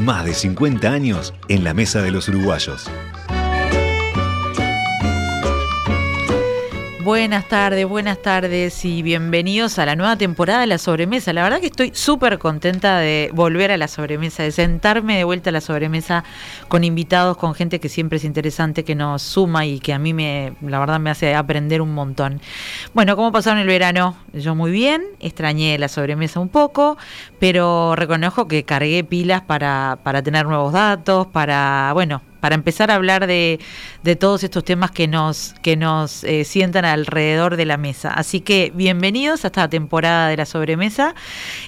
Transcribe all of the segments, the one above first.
Más de 50 años en la mesa de los uruguayos. Buenas tardes, buenas tardes y bienvenidos a la nueva temporada de la sobremesa. La verdad que estoy súper contenta de volver a la sobremesa, de sentarme de vuelta a la sobremesa con invitados, con gente que siempre es interesante, que nos suma y que a mí me, la verdad me hace aprender un montón. Bueno, ¿cómo pasaron el verano? Yo muy bien, extrañé la sobremesa un poco, pero reconozco que cargué pilas para, para tener nuevos datos, para, bueno, para empezar a hablar de, todos estos temas que nos, que nos eh, sientan alrededor de la mesa. Así que bienvenidos a esta temporada de la sobremesa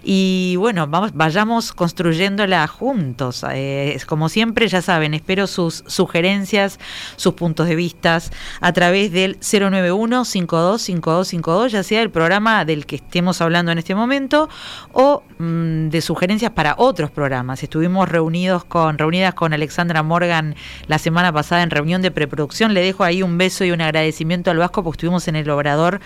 y bueno, vamos, vayamos construyéndola juntos. Eh, como siempre, ya saben, espero sus sugerencias, sus puntos de vista a través del 091-525252, ya sea el programa del que estemos hablando en este momento o mm, de sugerencias para otros programas. Estuvimos reunidos con, reunidas con Alexandra Morgan la semana pasada en reunión de preproducción. Le dejo ahí un beso y un agradecimiento al Vasco porque estuvimos en el Obrador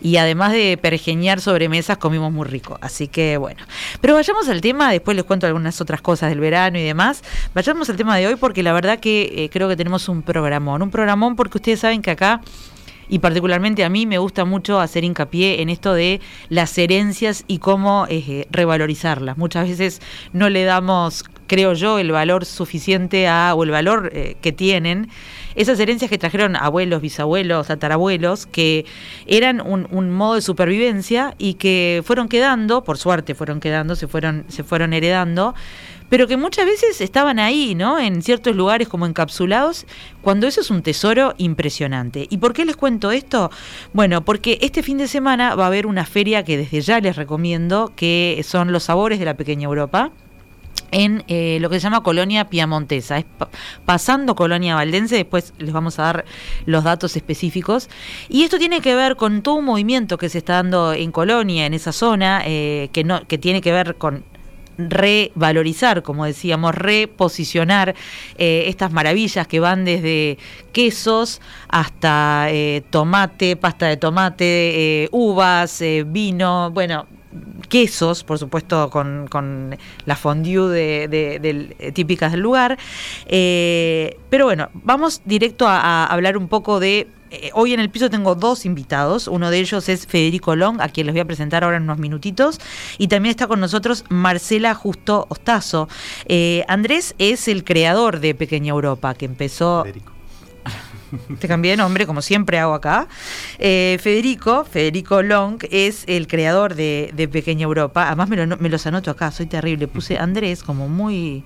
y además de pergeñar sobremesas comimos muy rico. Así que bueno. Pero vayamos al tema, después les cuento algunas otras cosas del verano y demás. Vayamos al tema de hoy porque la verdad que eh, creo que tenemos un programón. Un programón porque ustedes saben que acá y particularmente a mí me gusta mucho hacer hincapié en esto de las herencias y cómo eh, revalorizarlas. Muchas veces no le damos creo yo, el valor suficiente a, o el valor eh, que tienen esas herencias que trajeron abuelos, bisabuelos, tatarabuelos, que eran un, modo de supervivencia y que fueron quedando, por suerte fueron quedando, se fueron, se fueron heredando, pero que muchas veces estaban ahí, ¿no? En ciertos lugares como encapsulados, cuando eso es un tesoro impresionante. ¿Y por qué les cuento esto? Bueno, porque este fin de semana va a haber una feria que desde ya les recomiendo, que son los sabores de la pequeña Europa en eh, lo que se llama Colonia Piamontesa. Es pasando Colonia Valdense, después les vamos a dar los datos específicos. Y esto tiene que ver con todo un movimiento que se está dando en Colonia, en esa zona, eh, que, no, que tiene que ver con revalorizar, como decíamos, reposicionar eh, estas maravillas que van desde quesos hasta tomate, pasta de tomate, uvas, vino, bueno, quesos, por supuesto, con, la fondue de, eh, típicas del lugar. Eh, pero bueno, vamos directo a, hablar un poco de eh, hoy en el piso tengo dos invitados. Uno de ellos es Federico Long, a quien les voy a presentar ahora en unos minutitos. Y también está con nosotros Marcela Justo Ostazo. Andrés es el creador de Pequeña Europa, que empezó. Te cambié de nombre, como siempre hago acá. Eh, Federico, Federico Long, es el creador de, Pequeña Europa. Además me, me los anoto acá, soy terrible. Puse Andrés como muy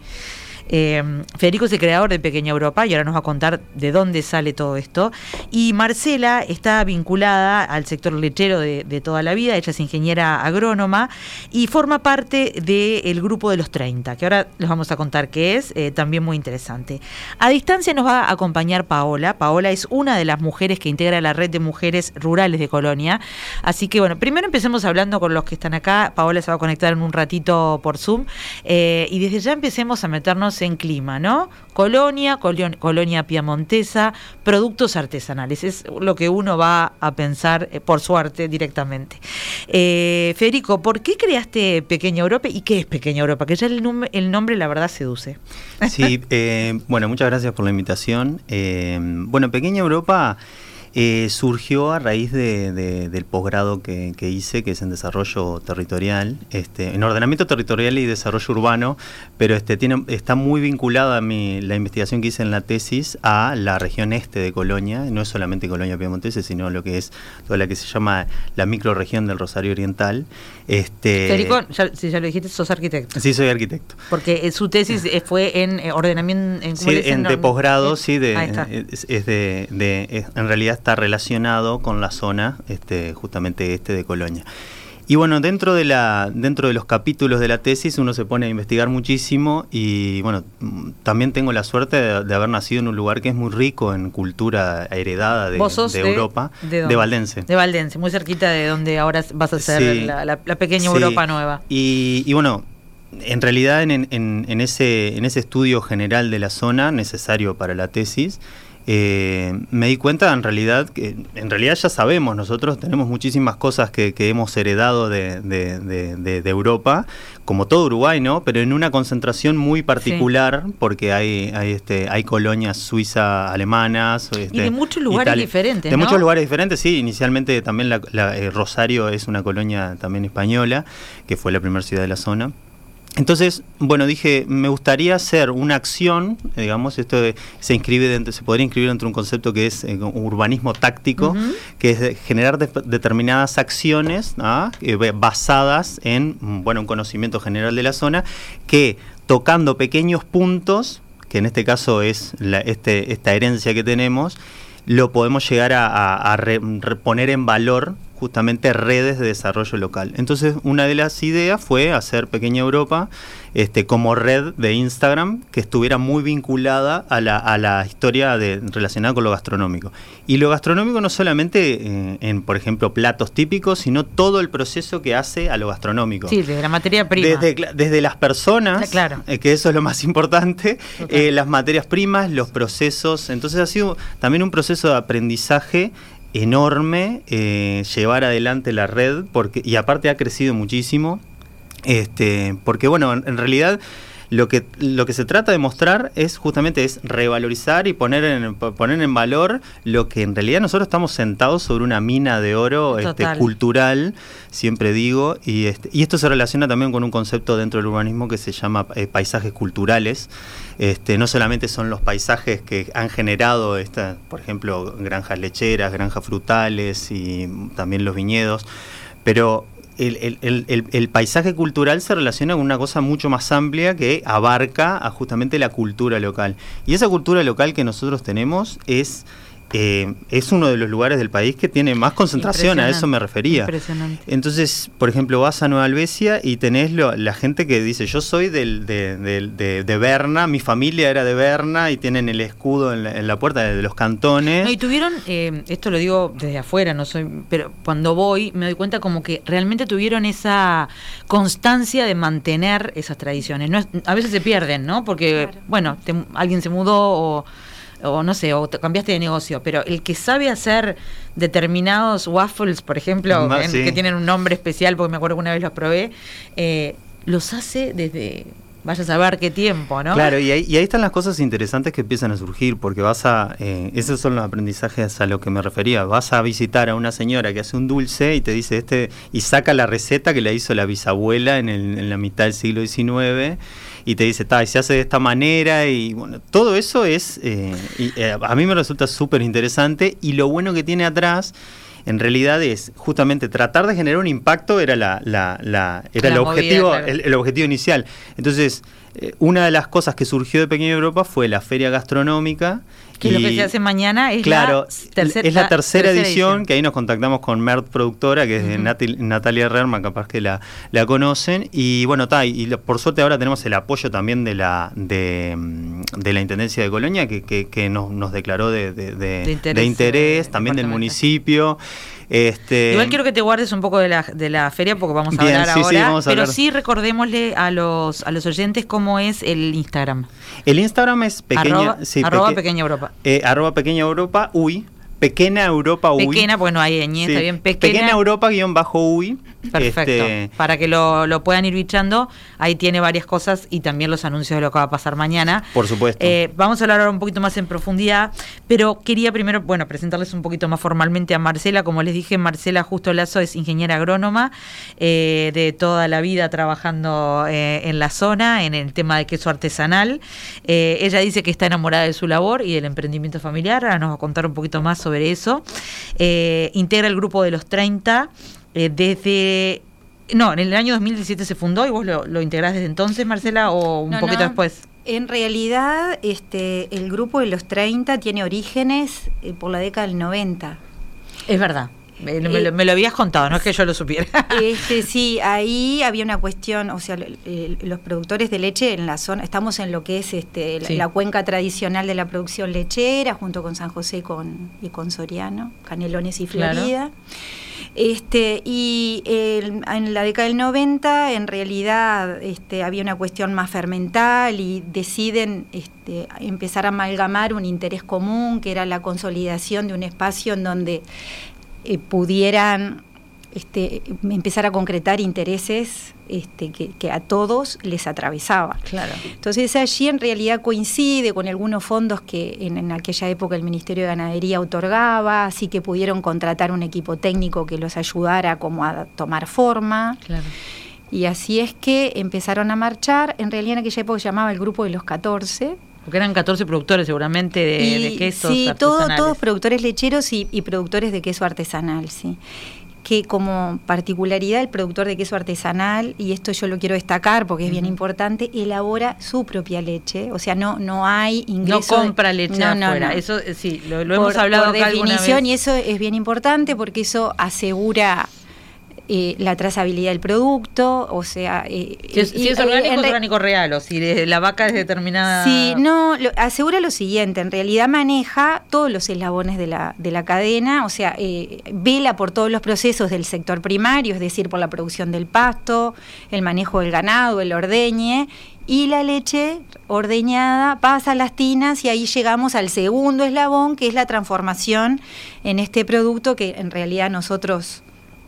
eh, Federico es el creador de Pequeña Europa y ahora nos va a contar de dónde sale todo esto. Y Marcela está vinculada al sector lechero de, toda la vida, ella es ingeniera agrónoma y forma parte del grupo de los 30, que ahora les vamos a contar qué es, eh, también muy interesante. A distancia nos va a acompañar Paola. Paola es una de las mujeres que integra la red de mujeres rurales de Colonia. Así que bueno, primero empecemos hablando con los que están acá. Paola se va a conectar en un ratito por Zoom. Eh, y desde ya empecemos a meternos en clima, ¿no? Colonia, colonia piamontesa, productos artesanales. Es lo que uno va a pensar, eh, por suerte, directamente. Eh, Federico, ¿por qué creaste Pequeña Europa y qué es Pequeña Europa? Que ya el, nombre, la verdad, seduce. Sí, eh, bueno, muchas gracias por la invitación. bueno, Pequeña Europa... Eh, surgió a raíz de, del posgrado que, hice, que es en desarrollo territorial, este, en ordenamiento territorial y desarrollo urbano, pero este, tiene, está muy vinculada mi, la investigación que hice en la tesis a la región este de Colonia, no es solamente Colonia Piemontese, sino lo que es toda la que se llama la microregión del Rosario Oriental. Este, Federico, si ya lo dijiste, sos arquitecto. Sí, soy arquitecto. Porque su tesis fue en eh, ordenamiento... En, sí, en, de posgrado, sí, de, es, de, en realidad está relacionado con la zona este, justamente este de Colonia. Y bueno, dentro de, la, dentro de los capítulos de la tesis uno se pone a investigar muchísimo y bueno, también tengo la suerte de, haber nacido en un lugar que es muy rico en cultura heredada de, Europa, de, Valdense. De Valdense, muy cerquita de donde ahora vas a hacer la, pequeña Europa nueva. Y, y bueno, en realidad en, en, ese, en ese estudio general de la zona necesario para la tesis, eh, me di cuenta en realidad que en realidad ya sabemos, nosotros tenemos muchísimas cosas que, hemos heredado de, Europa, como todo Uruguay, ¿no? Pero en una concentración muy particular, porque hay, hay, este, hay colonias suizas, alemanas. y de este, muchos lugares diferentes. De muchos lugares diferentes, sí. Inicialmente también la, eh, Rosario es una colonia también española, que fue la primera ciudad de la zona. Entonces, bueno, dije, me gustaría hacer una acción, digamos, esto se inscribe dentro, se podría inscribir dentro de un concepto que es eh, urbanismo táctico, que es generar determinadas acciones ¿ah? eh, basadas en, bueno, un conocimiento general de la zona, que tocando pequeños puntos, que en este caso es este, esta herencia que tenemos, lo podemos llegar a, poner en valor justamente redes de desarrollo local. Entonces, una de las ideas fue hacer Pequeña Europa este, como red de Instagram que estuviera muy vinculada a la, a la historia de, relacionada con lo gastronómico. Y lo gastronómico no solamente eh, en, por ejemplo, platos típicos, sino todo el proceso que hace a lo gastronómico. Sí, desde la materia prima. Desde, las personas, claro. Eh, que eso es lo más importante, eh, las materias primas, los procesos. Entonces ha sido también un proceso de aprendizaje enorme eh, llevar adelante la red porque y aparte ha crecido muchísimo este porque bueno en, realidad lo que lo que se trata de mostrar es justamente es revalorizar y poner en poner en valor lo que en realidad nosotros estamos sentados sobre una mina de oro este, cultural siempre digo y este, y esto se relaciona también con un concepto dentro del urbanismo que se llama eh, paisajes culturales. Este, no solamente son los paisajes que han generado, esta, por ejemplo, granjas lecheras, granjas frutales y también los viñedos, pero el, paisaje cultural se relaciona con una cosa mucho más amplia que abarca a justamente la cultura local. Y esa cultura local que nosotros tenemos es eh, es uno de los lugares del país que tiene más concentración, a eso me refería. Entonces, por ejemplo, vas a Nueva Albesia y tenés la gente que dice, yo soy del, de, de, Berna, mi familia era de Berna y tienen el escudo en la, puerta de los cantones. y tuvieron, eh, esto lo digo desde afuera, no soy, pero cuando voy me doy cuenta como que realmente tuvieron esa constancia de mantener esas tradiciones. No a veces se pierden, ¿no? Porque, bueno, alguien se mudó o o no sé, o cambiaste de negocio, pero el que sabe hacer determinados waffles, por ejemplo, que tienen un nombre especial, porque me acuerdo que una vez los probé, eh, los hace desde vaya a saber qué tiempo, ¿no? Claro, y ahí, y ahí, están las cosas interesantes que empiezan a surgir, porque vas a, eh, esos son los aprendizajes a lo que me refería, vas a visitar a una señora que hace un dulce y te dice este, y saca la receta que le hizo la bisabuela en, en la mitad del siglo XIX y te dice, y se hace de esta manera y bueno, todo eso es, eh, eh, a mí me resulta súper interesante y lo bueno que tiene atrás en realidad es justamente tratar de generar un impacto era la, la, era el objetivo el, objetivo inicial. Entonces eh, una de las cosas que surgió de Pequeña Europa fue la feria gastronómica que lo que se hace mañana es la, es la tercera, edición, que ahí nos contactamos con Mert Productora, que es de Natalia Rerman, capaz que la, la conocen. Y bueno, está, y, por suerte ahora tenemos el apoyo también de la de, la Intendencia de Colonia, que, que, nos, nos, declaró de, de interés, también del municipio. Este... Igual quiero que te guardes un poco de la, de la feria porque vamos a hablar ahora. pero sí recordémosle a los, a los oyentes cómo es el Instagram. El Instagram es pequeña, arroba, pequeña Europa. Eh, arroba pequeña Europa, uy. Pequeña Europa UI. Pequeña, bueno, ahí sí. está bien. Pequeña, pequeña Europa guion bajo UI. Perfecto. Este, Para que lo, lo, puedan ir bichando, ahí tiene varias cosas y también los anuncios de lo que va a pasar mañana. Por supuesto. Eh, vamos a hablar ahora un poquito más en profundidad, pero quería primero, bueno, presentarles un poquito más formalmente a Marcela. Como les dije, Marcela Justo Lazo es ingeniera agrónoma eh, de toda la vida trabajando eh, en la zona, en el tema de queso artesanal. ella dice que está enamorada de su labor y del emprendimiento familiar. Ahora nos va a contar un poquito más sobre eso. integra el grupo de los 30 eh, desde... No, en el año 2017 se fundó y vos lo, lo integrás desde entonces, Marcela, o un poquito después. En realidad, este, el grupo de los 30 tiene orígenes eh, por la década del 90. Es verdad. Me, me lo, me lo habías contado, no es que yo lo supiera. Este, sí, ahí había una cuestión, o sea, eh, los productores de leche en la zona, estamos en lo que es este, la, Sí. la cuenca tradicional de la producción lechera, junto con San José y con, y con Soriano, Canelones y Claro. Florida. Este, y el- en la década del 90, en realidad, este, había una cuestión más fermental y deciden este, empezar a amalgamar un interés común, que era la consolidación de un espacio en donde eh, pudieran este, empezar a concretar intereses este, que, que a todos les atravesaba. Claro. Entonces allí en realidad coincide con algunos fondos que en, en aquella época el Ministerio de Ganadería otorgaba, así que pudieron contratar un equipo técnico que los ayudara como a tomar forma. Claro. Y así es que empezaron a marchar, en realidad en aquella época se llamaba el grupo de los 14. Porque eran 14 productores seguramente de, Y de quesos Sí, todo- todos productores lecheros y, y productores de queso artesanal, sí. Que como particularidad el productor de queso artesanal, y esto yo lo quiero destacar porque es bien importante, elabora su propia leche. O sea, no, no hay No ingreso. de- compra leche No, no, afuera. no. Eso eh, sí, lo, lo por, hemos hablado por acá definición, vez. y eso es bien importante porque eso asegura eh, la trazabilidad del producto, o sea... eh, Si es, y- si es eh, orgánico, es orgánico real, o si de- la vaca es determinada. Sí, no, lo- asegura lo siguiente, en realidad maneja todos los eslabones de la, de la cadena, o sea, eh, vela por todos los procesos del sector primario, es decir, por la producción del pasto, el manejo del ganado, el ordeñe, y la leche ordeñada pasa a las tinas y ahí llegamos al segundo eslabón, que es la transformación en este producto que en realidad nosotros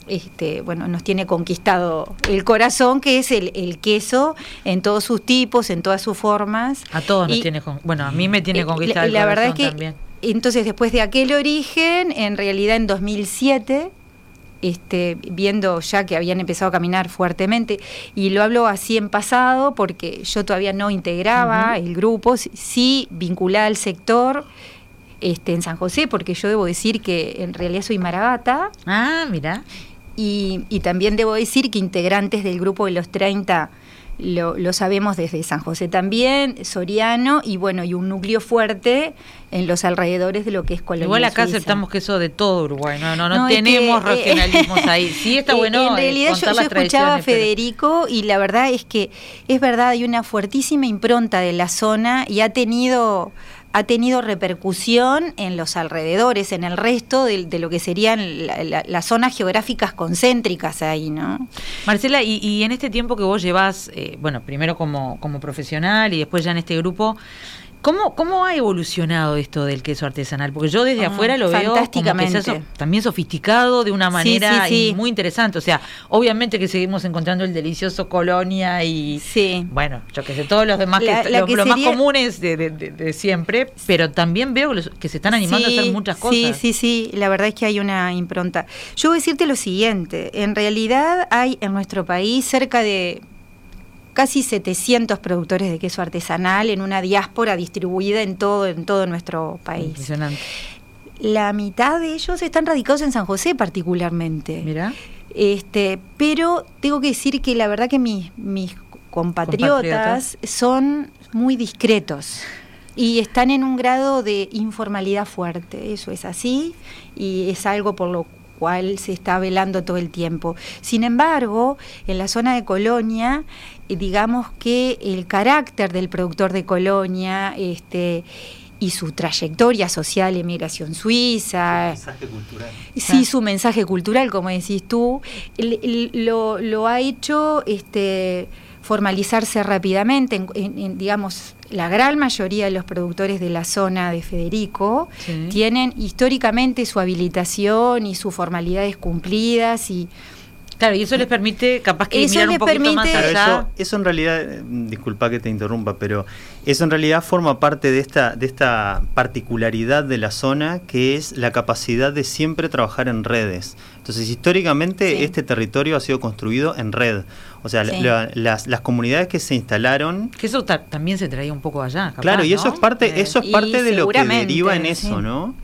este, bueno, nos tiene conquistado el corazón, que es el, el queso en todos sus tipos, en todas sus formas. A todos nos tiene. Bueno, a mí me tiene eh, conquistado la, el la verdad es que también. entonces después de aquel origen, en realidad en 2007 este, viendo ya que habían empezado a caminar fuertemente, y lo hablo así en pasado porque yo todavía no integraba el grupo, sí- sí vinculada al sector este, en San José, porque yo debo decir que en realidad soy maragata, Ah, mira. Y, y también debo decir que integrantes del grupo de los 30 lo, lo sabemos desde San José también, Soriano, y bueno, y un núcleo fuerte en los alrededores de lo que es Colonia Igual acá Suiza. aceptamos queso de todo Uruguay, no, no, no, tenemos que, eh, regionalismos ahí. Sí está eh, bueno En eh, realidad yo, escuchaba a pero- Federico y la verdad es que es verdad, hay una fuertísima impronta de la zona y ha tenido ha tenido repercusión en los alrededores, en el resto de, de lo que serían la- la- las zonas geográficas concéntricas ahí, ¿no? Marcela, y, y en este tiempo que vos llevas, eh, bueno, primero como, como profesional y después ya en este grupo, ¿cómo, ¿cómo ha evolucionado esto del queso artesanal? Porque yo desde Ah, afuera lo veo como que so- también sofisticado de una manera sí, sí. y muy interesante. O sea, obviamente que seguimos encontrando el delicioso Colonia y, Sí. bueno, yo que sé, todos los demás, La- que, la que los más comunes de, de- de- de siempre, pero también veo que, los- que se están animando a hacer muchas cosas. Sí, sí, sí, la verdad es que hay una impronta. Yo voy a decirte lo siguiente, en realidad hay en nuestro país cerca de casi 700 productores de queso artesanal en una diáspora distribuida en todo, en todo nuestro país. Impresionante. La mitad de ellos están radicados en San José particularmente. Mira. Este, pero tengo que decir que la verdad que mis, mis compatriotas, Compatriotas. son muy discretos y están en un grado de informalidad fuerte. Eso es así y es algo por lo cual se está velando todo el tiempo. Sin embargo, en la zona de Colonia, digamos que el carácter del productor de Colonia, este y su trayectoria social, emigración suiza, mensaje cultural. Sí, su mensaje cultural, como decís tú, lo, lo ha hecho este, formalizarse rápidamente. En, en- en, digamos, la gran mayoría de los productores de la zona de Federico Sí. tienen históricamente su habilitación y sus formalidades cumplidas y Claro, y eso les permite capaz que Eso mirar un poquito permite- allá. eso, eso en realidad, eh, disculpa que te interrumpa, pero eso en realidad forma parte de esta, de esta particularidad de la zona que es la capacidad de siempre trabajar en redes. Entonces, históricamente Sí. este territorio ha sido construido en red. O sea, la- Sí. la- las, las comunidades que se instalaron Que eso ta- también se traía un poco allá. capaz, Claro, y eso ¿no? es parte, Eh, eso es Y parte de lo que deriva en sí. eso, ¿no?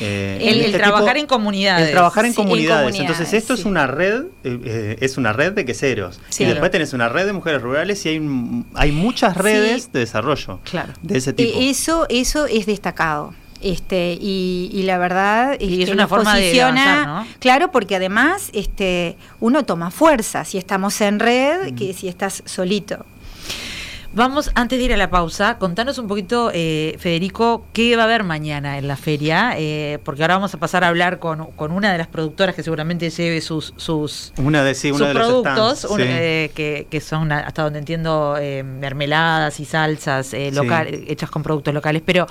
Eh, El, este trabajar tipo- en comunidades. el trabajar en Sí, en comunidades. Entonces esto es una red, eh, eh, es una red de queseros. Sí. Y después tenés una red de mujeres rurales y hay, un- hay muchas redes Sí. de desarrollo Claro. de ese tipo. Eh, eso, eso es destacado. Este, y, la verdad y es una forma posiciona, de claro, porque además este, uno toma fuerza si estamos en red que si estás solito. Vamos, antes de ir a la pausa, contanos un poquito, eh, Federico, qué va a haber mañana en la feria, eh, porque ahora vamos a pasar a hablar con, una de las productoras que seguramente lleve sus, sus, una de, sí, productos, eh, que, que, son, hasta donde entiendo, mermeladas y salsas locales, hechas con productos locales. Pero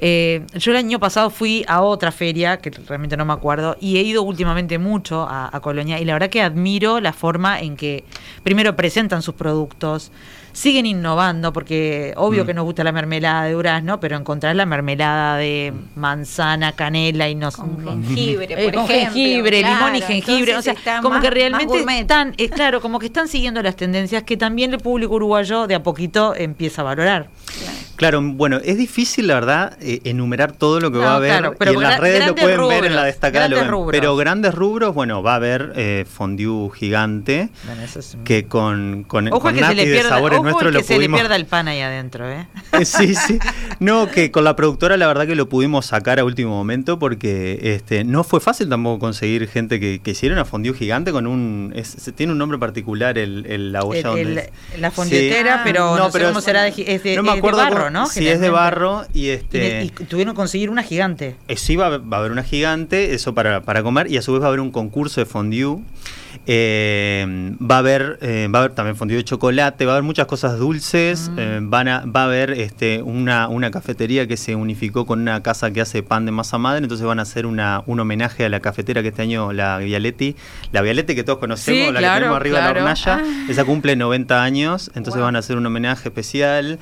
yo el año pasado fui a otra feria, que realmente no me acuerdo, y he ido últimamente mucho a, a Colonia, y la verdad que admiro la forma en que primero presentan sus productos, siguen innovando, porque obvio mm. que nos gusta la mermelada de durazno, pero encontrar la mermelada de manzana, canela y no con jengibre, eh, por con jengibre, limón y jengibre, o sea, como que realmente están, es claro, como que están siguiendo las tendencias que también el público uruguayo de a poquito empieza a valorar. Claro, bueno, es difícil, la verdad, eh, enumerar todo lo que va a haber. pero y en las redes lo pueden ver en la destacada. pero grandes rubros, bueno, va a haber eh, fondue gigante que con, con, ojo que se le pierda, sabores ojo nuestros que se le pierda el pan ahí adentro, ¿eh? ¿eh? Sí, sí. No, que con la productora la verdad que lo pudimos sacar a último momento porque este no fue fácil tampoco conseguir gente que, que hiciera una fondue gigante con un... tiene un nombre particular el, la olla La fondetera, pero no, sé cómo será de, no me acuerdo barro, ¿no? Sí, es de barro y este... Y, tuvieron que conseguir una gigante. Eh, sí, va, va, a haber una gigante, eso para, para comer, y a su vez va a haber un concurso de fondue eh, va a haber eh, va a haber también fondue de chocolate, va a haber muchas cosas dulces, mm. eh, van a, va a haber este, una, una cafetería que se unificó con una casa que hace pan de masa madre, entonces van a hacer una, un homenaje a la cafetera que este año, la Vialetti, la Vialetti que todos conocemos, la que tenemos arriba de la hornalla, ah. esa cumple 90 años, entonces van a hacer un homenaje especial,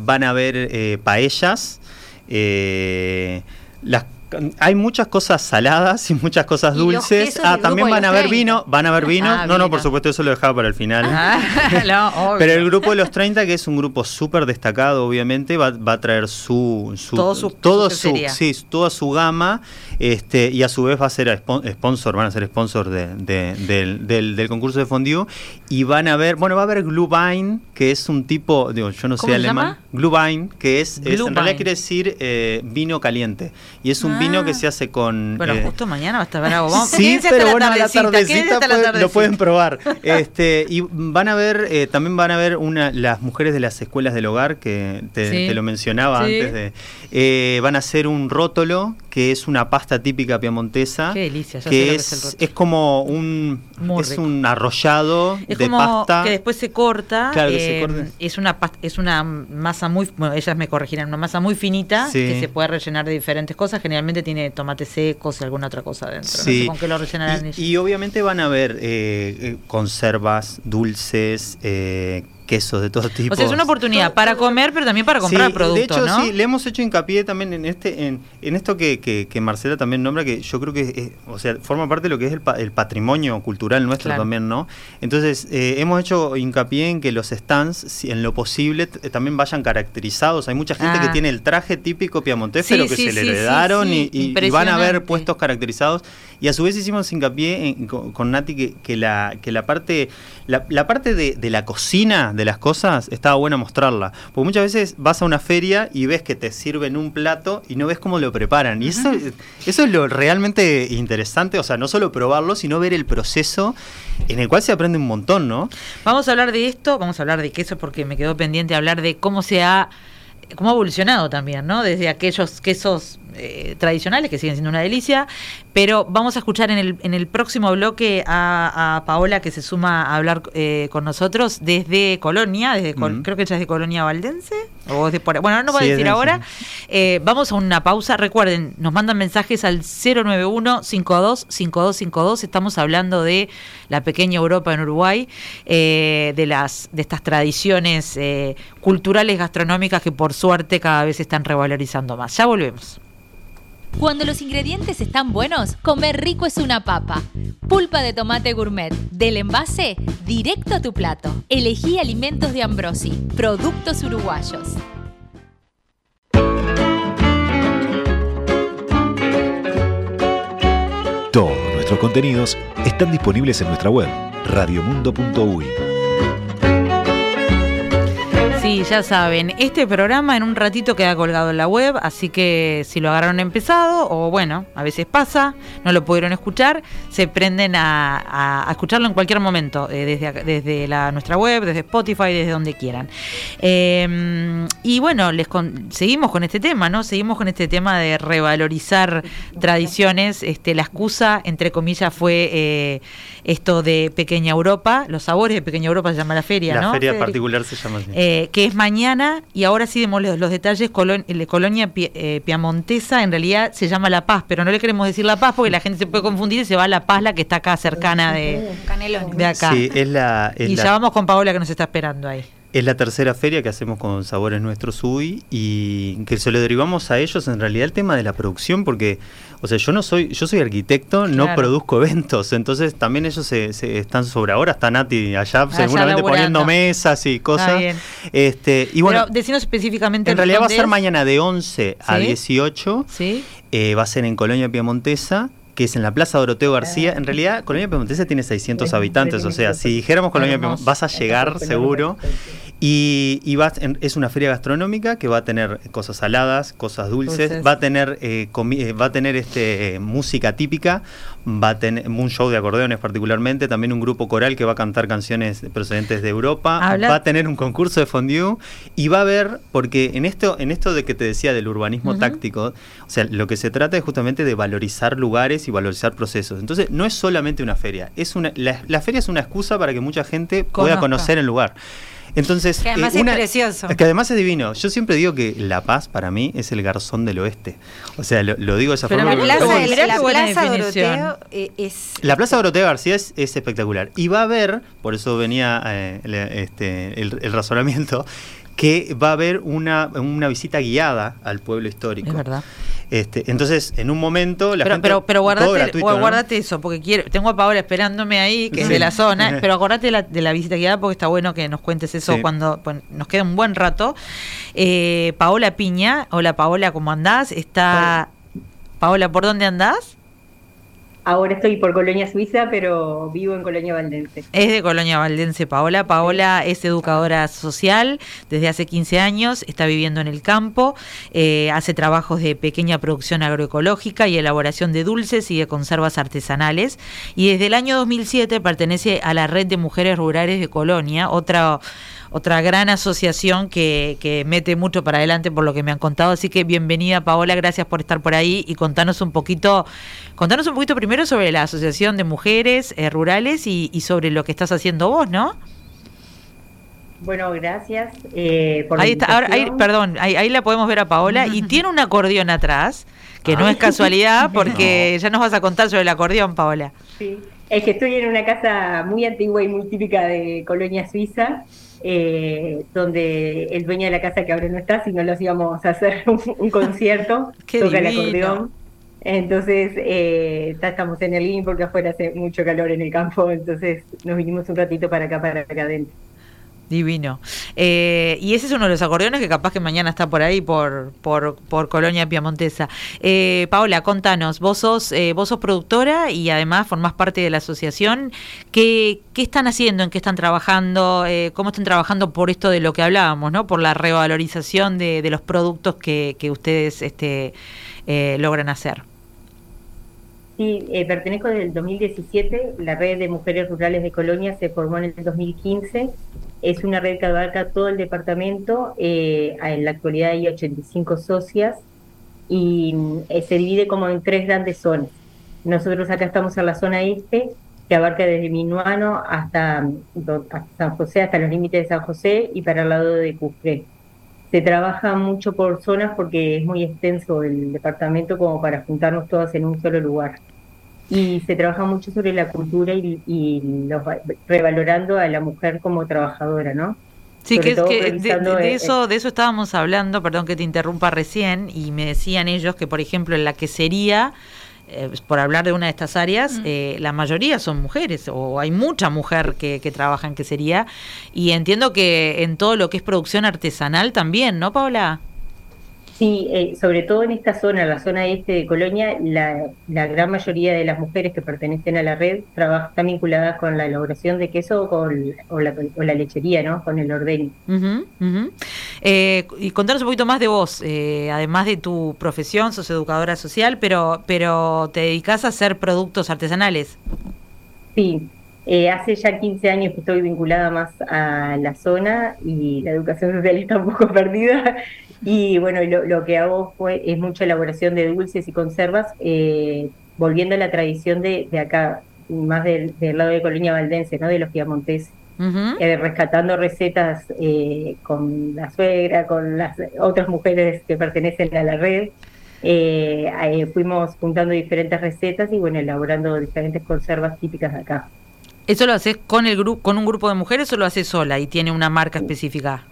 van a haber paellas, las hay muchas cosas saladas y muchas cosas dulces. Ah, también van a haber vino, van a haber ah, vino. no, no, por supuesto, eso lo dejaba para el final. Ah, Pero el grupo de los 30, que es un grupo súper destacado, obviamente, va, a traer su, su todo su, todo su, sí, toda su gama, este, y a su vez va a ser sponsor, van a ser sponsor de, del, del, concurso de fondue. Y van a ver, bueno, va a haber Glühwein, que es un tipo, digo, yo no sé alemán. Glühwein, que es, es, en realidad quiere decir eh, vino caliente. Y es un vino que se hace con. Bueno, eh, justo mañana va a estar bravo. Vamos, sí, pero bueno, a la tardecita, lo pueden probar. este Y van a ver, eh, también van a ver una, las mujeres de las escuelas del hogar, que te, lo mencionaba antes de. Eh, van a hacer un rótolo, que es una pasta típica piamontesa. Qué delicia, que es, es, como un. es un arrollado es de como pasta. Que después se corta. Claro, que se corta. Es una, es una masa muy. Bueno, ellas me corregirán, una masa muy finita que se puede rellenar de diferentes cosas. Generalmente tiene tomates secos y alguna otra cosa adentro. Sí. con qué lo rellenarán y, y, obviamente van a haber eh, eh conservas, dulces, eh, quesos de todo tipo. O sea, es una oportunidad para comer, pero también para comprar productos. De hecho, sí, le hemos hecho hincapié también en este, en, en esto que, que, Marcela también nombra, que yo creo que o sea, forma parte de lo que es el, el patrimonio cultural nuestro también, ¿no? Entonces, eh, hemos hecho hincapié en que los stands, en lo posible, también vayan caracterizados. Hay mucha gente que ah. tiene el traje típico piamontés, pero que se le heredaron y, van a ver puestos caracterizados. Y a su vez hicimos hincapié con, Nati que, que, la, que la parte, la, la parte de, de la cocina de las cosas, estaba bueno mostrarla. Porque muchas veces vas a una feria y ves que te sirven un plato y no ves cómo lo preparan. Y eso, eso es lo realmente interesante, o sea, no solo probarlo, sino ver el proceso en el cual se aprende un montón, ¿no? Vamos a hablar de esto, vamos a hablar de queso porque me quedó pendiente hablar de cómo se ha cómo ha evolucionado también, ¿no? Desde aquellos quesos eh, tradicionales, que siguen siendo una delicia, pero vamos a escuchar en el, en el próximo bloque a, Paola, que se suma a hablar eh, con nosotros desde Colonia, desde creo que ella es de Colonia Valdense, o de por, bueno, no voy a decir ahora. Eh, vamos a una pausa, recuerden, nos mandan mensajes al 091 52 5252 estamos hablando de la pequeña Europa en Uruguay, de, las, de estas tradiciones culturales gastronómicas que por suerte cada vez se están revalorizando más. Ya volvemos. Cuando los ingredientes están buenos, comer rico es una papa. Pulpa de tomate gourmet, del envase directo a tu plato. Elegí alimentos de Ambrosi, productos uruguayos. Todos nuestros contenidos están disponibles en nuestra web radiomundo.uy Sí, ya saben, este programa en un ratito queda colgado en la web, así que si lo agarraron empezado, o bueno, a veces pasa, no lo pudieron escuchar, se prenden a, escucharlo en cualquier momento, eh, desde, desde la, nuestra web, desde Spotify, desde donde quieran. Em, y bueno, les seguimos con este tema, ¿no? Seguimos con este tema de revalorizar tradiciones. Este, la excusa, entre comillas, fue eh, esto de Pequeña Europa, los sabores de Pequeña Europa se llama la feria, la ¿no? La feria particular se llama así. Eh, que es mañana, y ahora sí demos los, detalles, de Colonia eh, Piamontesa, en realidad se llama La Paz, pero no le queremos decir La Paz porque la gente se puede confundir y se va a La Paz, la que está acá cercana de, de acá. Sí, es la, y ya vamos con Paola que nos está esperando ahí. Es la tercera feria que hacemos con Sabores Nuestros UI y que se lo derivamos a ellos en realidad el tema de la producción porque, o sea, yo no soy, yo soy arquitecto, no produzco eventos, entonces también ellos se, están sobre ahora, está Nati allá, seguramente poniendo mesas y cosas. Este, y bueno, Pero decinos específicamente. En realidad va a ser mañana de 11 a 18, ¿Sí? Eh, va a ser en Colonia Piamontesa que es en la Plaza Doroteo García. En realidad, Colonia Piemontesa tiene 600 habitantes, o sea, si dijéramos Colonia vas a llegar seguro. Y, y es una feria gastronómica que va a tener cosas saladas, cosas dulces, va a tener eh, eh, va a tener este música típica, va a tener un show de acordeones particularmente, también un grupo coral que va a cantar canciones procedentes de Europa, va a tener un concurso de fondue y va a haber porque en esto en esto de que te decía del urbanismo táctico, o sea, lo que se trata es justamente de valorizar lugares y valorizar procesos. Entonces, no es solamente una feria, es una la, feria es una excusa para que mucha gente pueda conocer el lugar. Entonces, que además eh, es precioso. Que además es divino. Yo siempre digo que La Paz para mí es el garzón del oeste. O sea, lo, digo de esa forma. La plaza, la plaza Doroteo eh, es. La plaza Doroteo García es, espectacular. Y va a haber, por eso venía eh, este, el, razonamiento, que va a haber una, una visita guiada al pueblo histórico. Es verdad. Este, entonces, en un momento la pero, gente, pero, pero guardate, guardate eso, porque quiero, tengo a Paola esperándome ahí, que es de la zona, pero acordate de la, de la visita guiada porque está bueno que nos cuentes eso cuando nos queda un buen rato. Eh, Paola Piña, hola Paola, ¿cómo andás? Está Paola, ¿por dónde andás? Ahora estoy por Colonia Suiza, pero vivo en Colonia Valdense. Es de Colonia Valdense, Paola. Paola es educadora social desde hace 15 años, está viviendo en el campo, eh, hace trabajos de pequeña producción agroecológica y elaboración de dulces y de conservas artesanales. Y desde el año 2007 pertenece a la Red de Mujeres Rurales de Colonia, otra otra gran asociación que, que, mete mucho para adelante por lo que me han contado. Así que bienvenida Paola, gracias por estar por ahí y contanos un poquito, contanos un poquito primero sobre la Asociación de Mujeres eh, Rurales y, sobre lo que estás haciendo vos, ¿no? Bueno, gracias eh, por ahí está, ahora, ahí, perdón, ahí, la podemos ver a Paola y tiene un acordeón atrás, que no es casualidad porque ya nos vas a contar sobre el acordeón, Paola. Sí, es que estoy en una casa muy antigua y muy típica de Colonia Suiza eh, donde el dueño de la casa que ahora no está, si no los íbamos a hacer un, concierto, toca el acordeón. Entonces, eh, estamos en el living porque afuera hace mucho calor en el campo, entonces nos vinimos un ratito para acá, para acá adentro. Divino. Eh, y ese es uno de los acordeones que capaz que mañana está por ahí, por, por, por Colonia Piamontesa. Eh, Paola, contanos, vos sos, eh, vos sos productora y además formás parte de la asociación. ¿Qué, qué están haciendo? ¿En qué están trabajando? Eh, ¿Cómo están trabajando por esto de lo que hablábamos, ¿no? por la revalorización de, de los productos que, que ustedes este, logran hacer? Sí, pertenezco desde el 2017. La red de mujeres rurales de Colonia se formó en el 2015 es una red que abarca todo el departamento, eh, en la actualidad hay 85 socias y eh, se divide como en tres grandes zonas. Nosotros acá estamos en la zona este, que abarca desde Minuano hasta, San José, hasta los límites de San José y para el lado de Cufré. Se trabaja mucho por zonas porque es muy extenso el departamento como para juntarnos todas en un solo lugar y se trabaja mucho sobre la cultura y, revalorando a la mujer como trabajadora, ¿no? Sí, que, que de, eso de eso estábamos hablando, perdón que te interrumpa recién, y me decían ellos que, por ejemplo, en la quesería, eh, por hablar de una de estas áreas, eh, la mayoría son mujeres, o hay mucha mujer que, que trabaja en quesería, y entiendo que en todo lo que es producción artesanal también, ¿no, Paula? Sí, eh, sobre todo en esta zona, la zona este de Colonia, la, gran mayoría de las mujeres que pertenecen a la red trabajan, están vinculadas con la elaboración de queso con, o, la, lechería, ¿no? Con el ordeño. Eh, y contanos un poquito más de vos, eh, además de tu profesión, sos educadora social, pero, pero te dedicas a hacer productos artesanales. Sí, hace ya 15 años que estoy vinculada más a la zona y la educación social está un poco perdida. Y bueno, lo, que hago fue, es mucha elaboración de dulces y conservas, eh, volviendo a la tradición de, acá, más del, lado de Colonia Valdense, ¿no? de los piamonteses. Eh, rescatando recetas eh, con la suegra, con las otras mujeres que pertenecen a la red. fuimos juntando diferentes recetas y bueno, elaborando diferentes conservas típicas de acá. ¿Eso lo haces con, el grupo con un grupo de mujeres o lo haces sola y tiene una marca específica?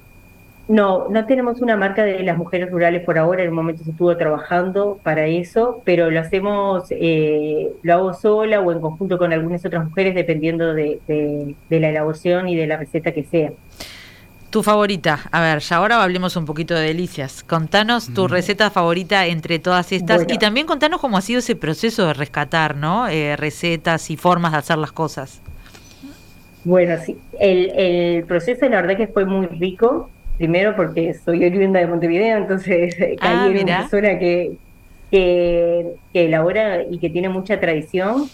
No, no tenemos una marca de las mujeres rurales por ahora, en el momento se estuvo trabajando para eso, pero lo hacemos, eh, lo hago sola o en conjunto con algunas otras mujeres, dependiendo de, la elaboración y de la receta que sea. Tu favorita, a ver, ya ahora hablemos un poquito de delicias. Contanos tu receta favorita entre todas estas y también contanos cómo ha sido ese proceso de rescatar, ¿no? Eh, recetas y formas de hacer las cosas. Bueno, sí, el, el proceso la verdad que fue muy rico primero porque soy oriunda de Montevideo, entonces eh, caí ah, en una persona que, que, elabora y que tiene mucha tradición.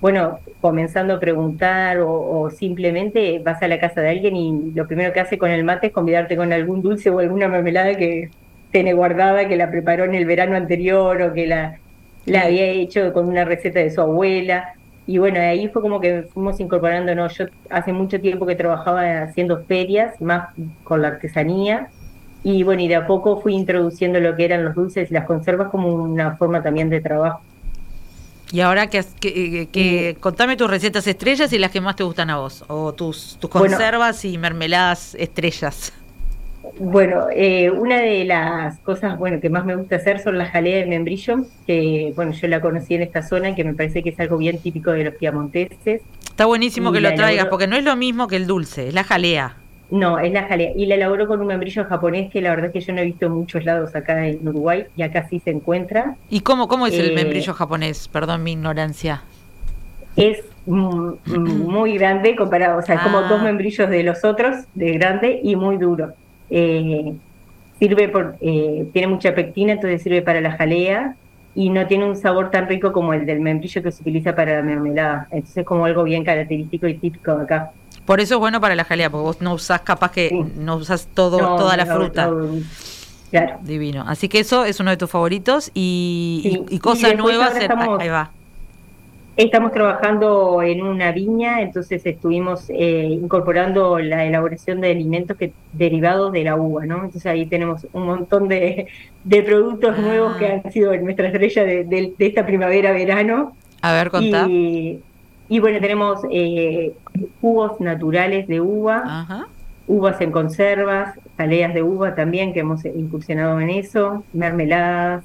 Bueno, comenzando a preguntar o, simplemente vas a la casa de alguien y lo primero que hace con el mate es convidarte con algún dulce o alguna mermelada que tiene guardada, que la preparó en el verano anterior o que la, la había hecho con una receta de su abuela. Y bueno, ahí fue como que fuimos incorporándonos. Yo hace mucho tiempo que trabajaba haciendo ferias, más con la artesanía. Y bueno, y de a poco fui introduciendo lo que eran los dulces y las conservas como una forma también de trabajo. Y ahora que, que, contame tus recetas estrellas y las que más te gustan a vos, o tus, tus conservas y mermeladas estrellas. Bueno, eh, una de las cosas bueno que más me gusta hacer son las jaleas de membrillo, que bueno, yo la conocí en esta zona, que me parece que es algo bien típico de los piamonteses. Está buenísimo que lo traigas, porque no es lo mismo que el dulce, es la jalea. No, es la jalea. Y la elaboró con un membrillo japonés que la verdad es que yo no he visto muchos lados acá en Uruguay y acá sí se encuentra. ¿Y cómo, cómo es el eh, membrillo japonés? Perdón mi ignorancia. Es muy grande comparado, o sea, es como dos ah. membrillos de los otros, de grande y muy duro. Eh, sirve por, eh, tiene mucha pectina, entonces sirve para la jalea y no tiene un sabor tan rico como el del membrillo que se utiliza para la mermelada. Entonces es como algo bien característico y típico de acá. Por eso es bueno para la jalea, porque vos no usás capaz que no usas todo, toda la fruta. claro. Divino. Así que eso es uno de tus favoritos y, y, cosas nuevas. ahí va. Estamos trabajando en una viña, entonces estuvimos eh, incorporando la elaboración de alimentos que derivados de la uva, ¿no? Entonces ahí tenemos un montón de, productos nuevos que ah. han sido nuestra estrella de, esta primavera-verano. A ver, contá. Y, bueno, tenemos eh, jugos naturales de uva, uvas en conservas, jaleas de uva también, que hemos incursionado en eso, mermeladas,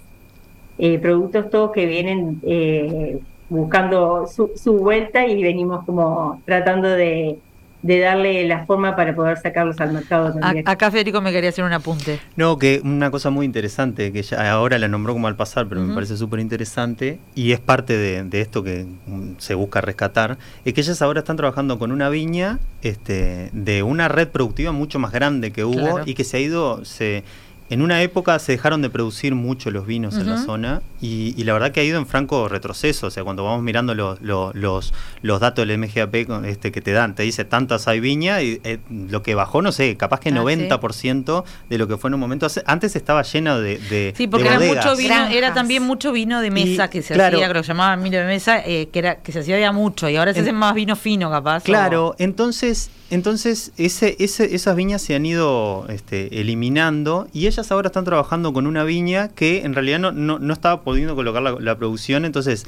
eh, productos todos que vienen eh, buscando su, su vuelta y venimos como tratando de, darle la forma para poder sacarlos al mercado también. Acá Federico me quería hacer un apunte. No, que una cosa muy interesante, que ya ahora la nombró como al pasar, pero me parece súper interesante, y es parte de, esto que mm, se busca rescatar, es que ellas ahora están trabajando con una viña este, de una red productiva mucho más grande que hubo y que se ha ido... se en una época se dejaron de producir mucho los vinos en la zona y, la verdad que ha ido en franco retroceso. O sea, cuando vamos mirando los, los, los, datos del MGAP este, que te dan, te dice tantas hay viña y eh, lo que bajó, no sé, capaz que 90% ah, de lo que fue en un momento. Antes estaba lleno de. sí, porque era, mucho vino, era también mucho vino de mesa que se hacía, que lo llamaban vino de mesa, eh, que, era, que se hacía ya mucho y ahora se hace más vino fino, capaz. Claro, entonces entonces, ese, ese, esas viñas se han ido este, eliminando y ellas ahora están trabajando con una viña que en realidad no, no, estaba pudiendo colocar la, producción, entonces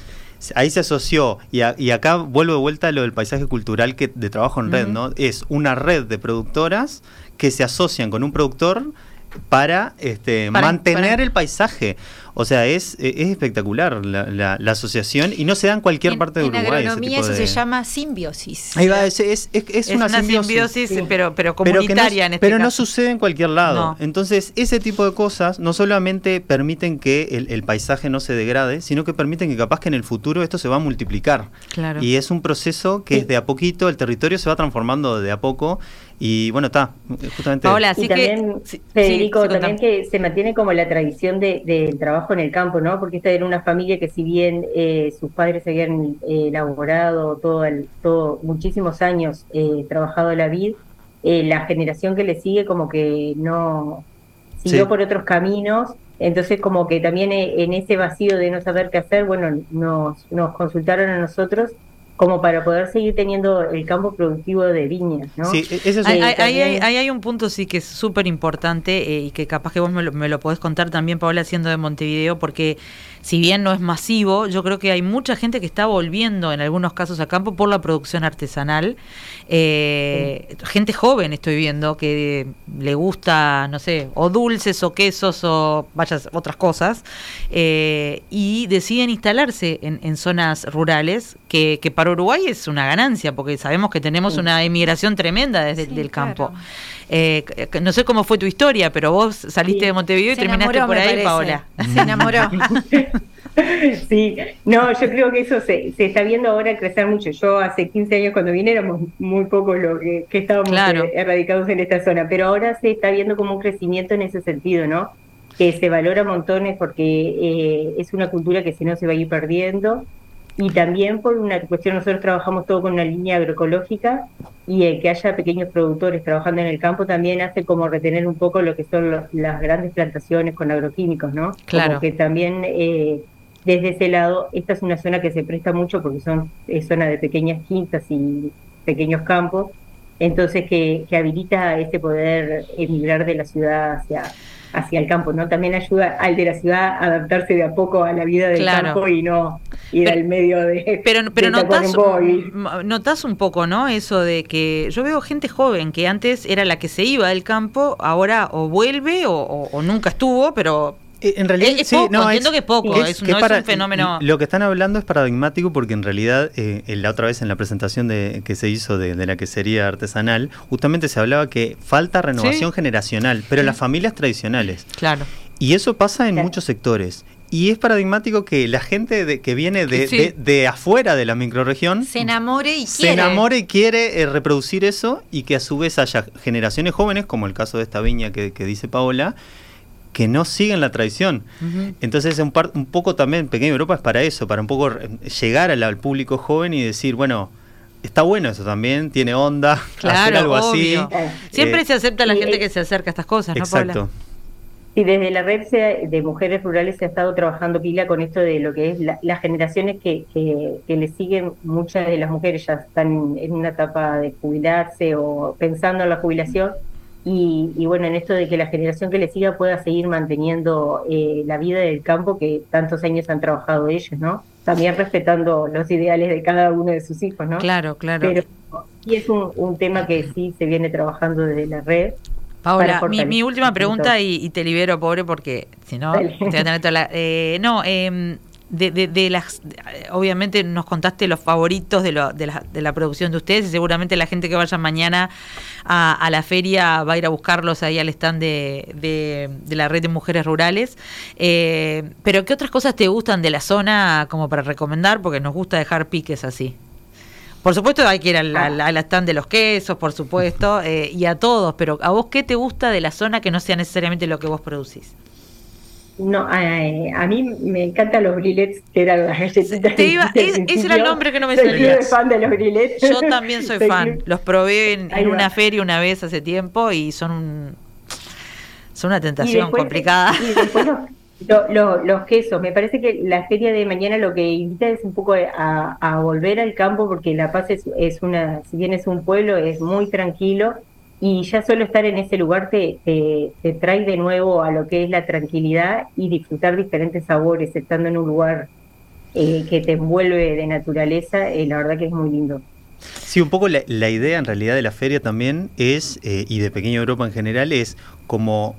ahí se asoció y, y, acá vuelvo de vuelta a lo del paisaje cultural que de trabajo en red, ¿no? Es una red de productoras que se asocian con un productor para, este, Para- mantener para- el paisaje. O sea, es, eh, es espectacular la, la- la asociación y no se da en cualquier en, parte de en Uruguay. ese agronomía tipo eso de- se llama simbiosis. Ahí va, es, es, es- es Es una, una, simbiosis. simbiosis, Sí. pero, pero Pero, que no, comunitaria en este pero no sucede en cualquier lado. No. Entonces, ese tipo de cosas no solamente permiten que el, el paisaje no se degrade, sino que permiten que capaz que en el futuro esto se va a multiplicar. Claro. Y es un proceso que es de a poquito, el territorio se va transformando de a poco. Y bueno, está, justamente. Paola, Y Así que- también, sí, Federico, sí, sí, también que se mantiene como la tradición de- del trabajo en el campo, ¿no? Porque esta era una familia que si bien eh, sus padres habían eh, elaborado todo, el, todo muchísimos años eh, trabajado la vid, eh, la generación que le sigue como que no siguió Sí. por otros caminos, entonces como que también eh, en ese vacío de no saber qué hacer, bueno, nos, nos consultaron a nosotros como para poder seguir teniendo el campo productivo de viñas, ¿no? Sí, e- ese es Ahí un- ahí hay un punto sí que es súper importante eh, y que capaz que vos me lo, me lo podés contar también, Paola, siendo de Montevideo, porque si bien no es masivo, yo creo que hay mucha gente que está volviendo en algunos casos a campo por la producción artesanal. Eh, Gente joven estoy viendo que le gusta, no sé, o dulces o quesos o vayas otras cosas, eh, y deciden instalarse en, en zonas rurales, que, que para Uruguay es una ganancia, porque sabemos que tenemos una emigración tremenda desde el Sí, del campo. claro. Eh, no sé cómo fue tu historia, pero vos saliste Sí. de Montevideo y Se terminaste enamoró, por ahí, parece. Paola. Se enamoró. Sí, no, yo creo que eso se, se está viendo ahora crecer mucho. Yo hace 15 años cuando vine éramos muy pocos los que, que estábamos Claro. eh, erradicados en esta zona, pero ahora se está viendo como un crecimiento en ese sentido, ¿no? Que se valora montones porque eh, es una cultura que si no se va a ir perdiendo y también por una cuestión, nosotros trabajamos todo con una línea agroecológica y el que haya pequeños productores trabajando en el campo también hace como retener un poco lo que son los- las grandes plantaciones con agroquímicos, ¿no? Claro. Como que también eh, desde ese lado, esta es una zona que se presta mucho porque son es zona de pequeñas quintas y pequeños campos, entonces que, que habilita ese poder emigrar de la ciudad hacia hacia el campo, ¿no? También ayuda al de la ciudad a adaptarse de a poco a la vida del Claro. campo y no ir Pero- al medio de Pero, pero de notás, un poco, ¿no? Eso de que yo veo gente joven que antes era la que se iba del campo, ahora o vuelve o, o- o nunca estuvo, pero En realidad, Es- es sí, poco, no, entiendo que es poco, es- no es un fenómeno- Lo que están hablando es paradigmático porque en realidad, eh, la otra vez en la presentación de, que se hizo de, de la quesería artesanal, justamente se hablaba que falta renovación Sí. generacional, pero las familias tradicionales. claro. Y eso pasa en Claro. muchos sectores. Y es paradigmático que la gente de- que viene de, Sí. de- de afuera de la microrregión Se enamore y se quiere. enamore y quiere eh, reproducir eso y que a su vez haya generaciones jóvenes, como el caso de esta viña que, que dice Paola, que no siguen la tradición. Entonces un, par- un poco también Pequeña Europa es para eso, para un poco eh, llegar al, al público joven y decir, bueno, está bueno eso también, tiene onda, hacer Claro, algo obvio. así. Siempre Eh, se acepta la y- gente que se acerca a estas cosas, ¿no, Exacto. Paola? Sí, desde la red de mujeres rurales se ha estado trabajando pila con esto de lo que es la- las generaciones que, que, que le siguen, muchas de las mujeres ya están en una etapa de jubilarse o pensando en la jubilación. Y, y bueno, en esto de que la generación que le siga pueda seguir manteniendo eh, la vida del campo que tantos años han trabajado ellos, ¿no? También respetando los ideales de cada uno de sus hijos, ¿no? Claro, claro. Pero sí es un, un tema que sí se viene trabajando desde la red. Paola, mi, última un pregunta y, y te libero, pobre, porque si no, te voy a tener toda la- eh, no, eh, de, de, de las, obviamente nos contaste los favoritos de, de, la, de la producción de ustedes y seguramente la gente que vaya mañana a, la feria va a ir a buscarlos ahí al stand de, la red de mujeres rurales. Eh, pero ¿qué otras cosas te gustan de la zona como para recomendar? Porque nos gusta dejar piques así. Por supuesto hay que ir al stand de los quesos, por supuesto, eh, y a todos, pero ¿a vos qué te gusta de la zona que no sea necesariamente lo que vos producís? No, eh, a mí me encantan los brillets, que eran las galletitas. Te iba- es- ese era el nombre que no me Soy salía. club fan de los. Yo también soy Soy fan, los probé en, en una feria una vez hace tiempo y son un, son una Y tentación después- complicada. Y después los, lo- lo- los quesos. Me parece que la feria de mañana lo que invita es un poco a, a volver al campo, porque La Paz es, es una, si bien es un pueblo, es muy tranquilo. Y ya solo estar en ese lugar te, te, trae de nuevo a lo que es la tranquilidad y disfrutar diferentes sabores, estando en un lugar eh, que te envuelve de naturaleza, eh, la verdad que es muy lindo. Sí, un poco la, la idea en realidad de la feria también es, eh, y de Pequeña Europa en general, es como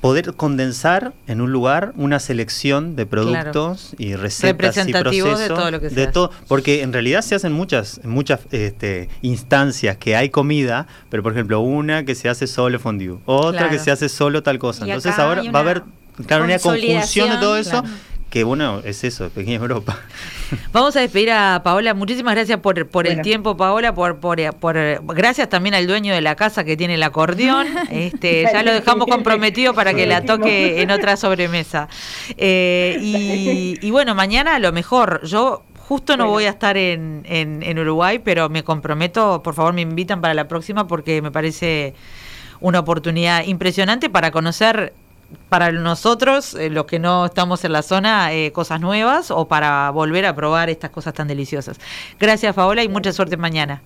poder condensar en un lugar una selección de productos y recetas y procesos de todo lo que se de todo, porque en realidad se hacen muchas muchas este, instancias que hay comida, pero por ejemplo una que se hace solo fondue, otra que se hace solo tal cosa. Entonces ahora va a haber claro, una conjunción de todo eso que bueno, es eso, pequeña Europa. Vamos a despedir a Paola. Muchísimas gracias por, por el tiempo, Paola, por, por, gracias también al dueño de la casa que tiene el acordeón. Este, ya lo dejamos comprometido para que la toque en otra sobremesa. Eh, y, bueno, mañana a lo mejor, yo justo no voy a estar en, en, en Uruguay, pero me comprometo, por favor me invitan para la próxima porque me parece una oportunidad impresionante para conocer para nosotros, eh, los que no estamos en la zona, eh, cosas nuevas o para volver a probar estas cosas tan deliciosas. Gracias, Paola, y mucha suerte mañana.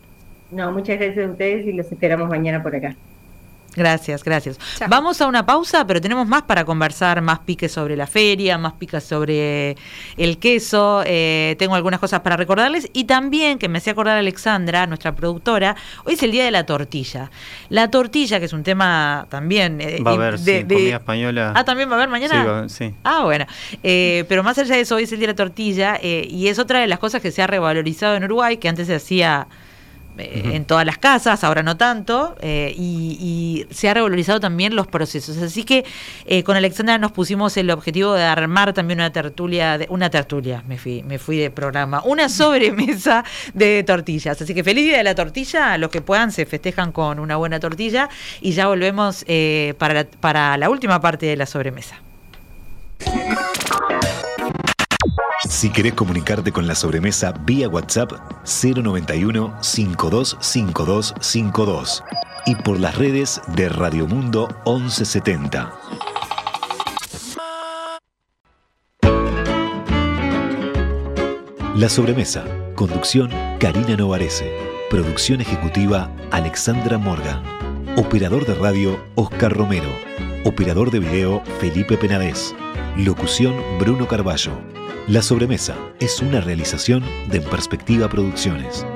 No, muchas gracias a ustedes y los esperamos mañana por acá. Gracias, gracias. Vamos a una pausa, pero tenemos más para conversar, más piques sobre la feria, más piques sobre el queso. Eh, tengo algunas cosas para recordarles y también que me hacía acordar Alexandra, nuestra productora, hoy es el día de la tortilla. La tortilla, que es un tema también eh, va a haber de, comida española. Ah, también va a haber mañana. Sí, sí. Ah, bueno. Eh, pero más allá de eso, hoy es el día de la tortilla y es otra de las cosas que se ha revalorizado en Uruguay, que antes se hacía eh, en todas las casas, ahora no tanto, eh, y, se ha revalorizado también los procesos. Así que eh, con Alexandra nos pusimos el objetivo de armar también una tertulia, de, una tertulia, me fui, me fui de programa, una sobremesa de tortillas. Así que feliz día de la tortilla, los que puedan se festejan con una buena tortilla y ya volvemos para, para la última parte de la sobremesa. Si querés comunicarte con la sobremesa vía WhatsApp 091 525252 y por las redes de Radio Mundo 1170. La sobremesa. Conducción Karina Novarese. Producción ejecutiva Alexandra Morgan. Operador de radio Oscar Romero. Operador de video Felipe Penadez. Locución Bruno Carballo. La sobremesa es una realización de En Perspectiva Producciones.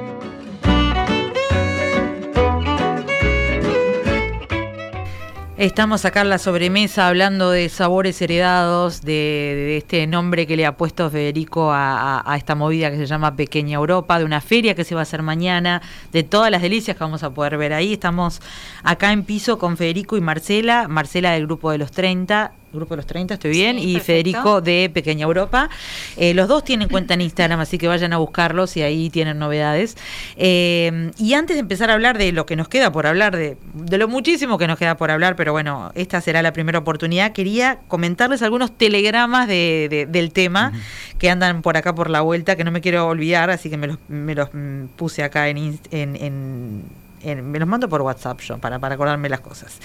Estamos acá en la sobremesa hablando de sabores heredados, de, este nombre que le ha puesto Federico a, esta movida que se llama Pequeña Europa, de una feria que se va a hacer mañana, de todas las delicias que vamos a poder ver ahí. Estamos acá en piso con Federico y Marcela, Marcela del grupo de los 30, Grupo de los 30, estoy bien, y Federico de Pequeña Europa. Eh, los dos tienen cuenta en Instagram, así que vayan a buscarlos y ahí tienen novedades. Eh, y antes de empezar a hablar de lo que nos queda por hablar, de, de lo muchísimo que nos queda por hablar, pero bueno, esta será la primera oportunidad, quería comentarles algunos telegramas de, del tema que andan por acá por la vuelta, que no me quiero olvidar, así que me los, me los mm, puse acá en, en me los mando por WhatsApp yo, para, para acordarme las cosas.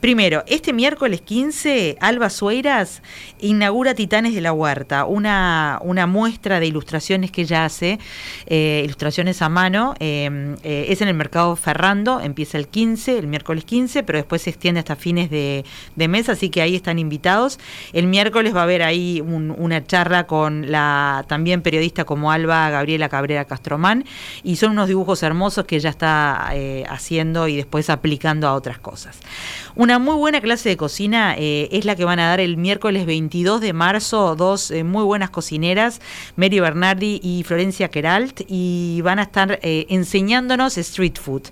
Primero, este miércoles 15, Alba Sueiras inaugura Titanes de la Huerta, una, una muestra de ilustraciones que ella hace, eh, ilustraciones a mano. Eh, eh, es en el mercado Ferrando, empieza el 15, el miércoles 15, pero después se extiende hasta fines de, mes, así que ahí están invitados. El miércoles va a haber ahí una charla con la también periodista como Alba Gabriela Cabrera Castromán, y son unos dibujos hermosos que ella está haciendo y después aplicando a otras cosas. Una muy buena clase de cocina eh, es la que van a dar el miércoles 22 de marzo, dos eh, muy buenas cocineras, Mary Bernardi y Florencia Keralt, y van a estar eh, enseñándonos street food.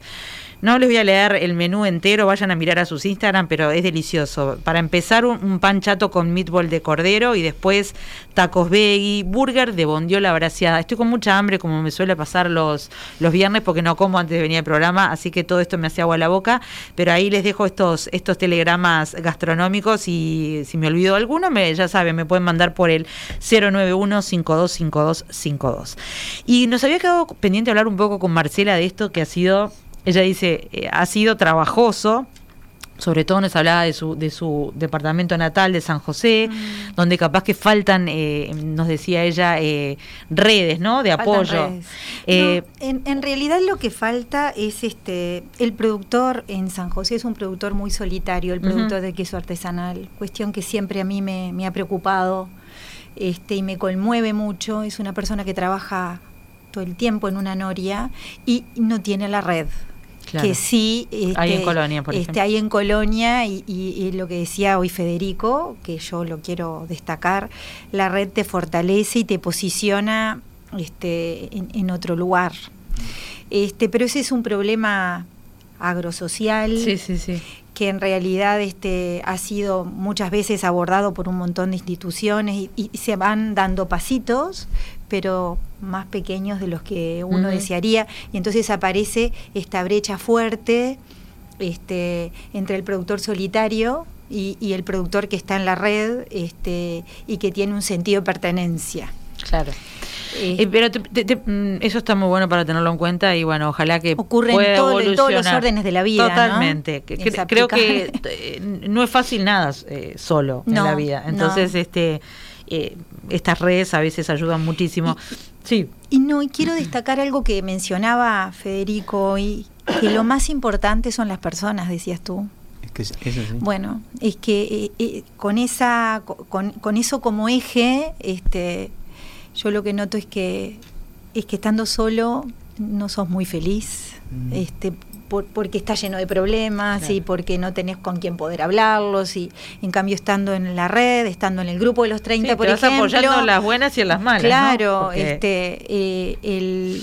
No les voy a leer el menú entero, vayan a mirar a sus Instagram, pero es delicioso. Para empezar, un, pan chato con meatball de cordero y después tacos veggie, burger de bondiola braseada. Estoy con mucha hambre, como me suele pasar los, los viernes, porque no como antes de venir al programa, así que todo esto me hace agua la boca. Pero ahí les dejo estos, estos telegramas gastronómicos y si me olvido alguno, me, ya saben, me pueden mandar por el 091-525252. Y nos había quedado pendiente hablar un poco con Marcela de esto que ha sido ella dice, eh, ha sido trabajoso, sobre todo nos hablaba de su, de su departamento natal de San José, mm. donde capaz que faltan, eh, nos decía ella, eh, redes, ¿no? De apoyo. en, realidad lo que falta es este, el productor en San José es un productor muy solitario, el productor de queso artesanal, cuestión que siempre a mí me, me ha preocupado este, y me conmueve mucho. Es una persona que trabaja todo el tiempo en una noria y no tiene la red. Que sí hay en este, Colonia, por este, hay en Colonia y, lo que decía hoy Federico, que yo lo quiero destacar, la red te fortalece y te posiciona este, en, otro lugar. Este, pero ese es un problema agrosocial que en realidad este, ha sido muchas veces abordado por un montón de instituciones y, se van dando pasitos, pero más pequeños de los que uno desearía, y entonces aparece esta brecha fuerte este, entre el productor solitario y, el productor que está en la red este, y que tiene un sentido de pertenencia. Claro. Eh, eh, pero mm, eso está muy bueno para tenerlo en cuenta y bueno, ojalá que ocurre en, todos los órdenes de la vida. Totalmente. creo que eh, no es fácil nada solo en la vida. Entonces, este estas redes a veces ayudan muchísimo. sí. Y no, y quiero destacar algo que mencionaba Federico y que lo más importante son las personas, decías tú. Es que eso Bueno, es que eh, eh, con esa, con, eso como eje, este, yo lo que noto es que es que estando solo no sos muy feliz. Mm. Este, porque está lleno de problemas y porque no tenés con quién poder hablarlos y en cambio estando en la red, estando en el grupo de los 30 por ejemplo, apoyando las buenas y en las malas. Claro, este eh, el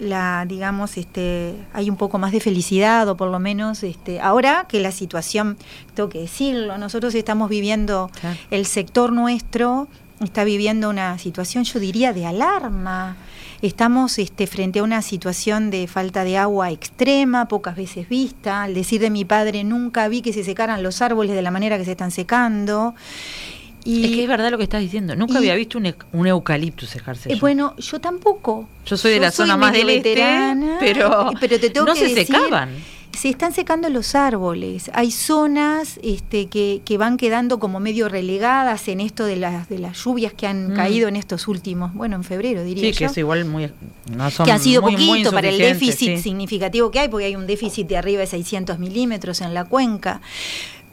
la digamos este hay un poco más de felicidad o por lo menos este ahora que la situación tengo que decirlo nosotros estamos viviendo el sector nuestro está viviendo una situación yo diría de alarma Estamos este, frente a una situación de falta de agua extrema, pocas veces vista. Al decir de mi padre, nunca vi que se secaran los árboles de la manera que se están secando. Y, es que es verdad lo que estás diciendo. Nunca había visto un, un eucalipto secarse. Eh, bueno, yo tampoco. Yo soy de la zona más del este, pero, pero te tengo no se secaban se están secando los árboles. Hay zonas este, que, que, van quedando como medio relegadas en esto de las, de las lluvias que han mm. caído en estos últimos, bueno, en febrero diría sí, que es igual muy... No son que han sido poquito para el déficit significativo que hay, porque hay un déficit de arriba de 600 milímetros en la cuenca.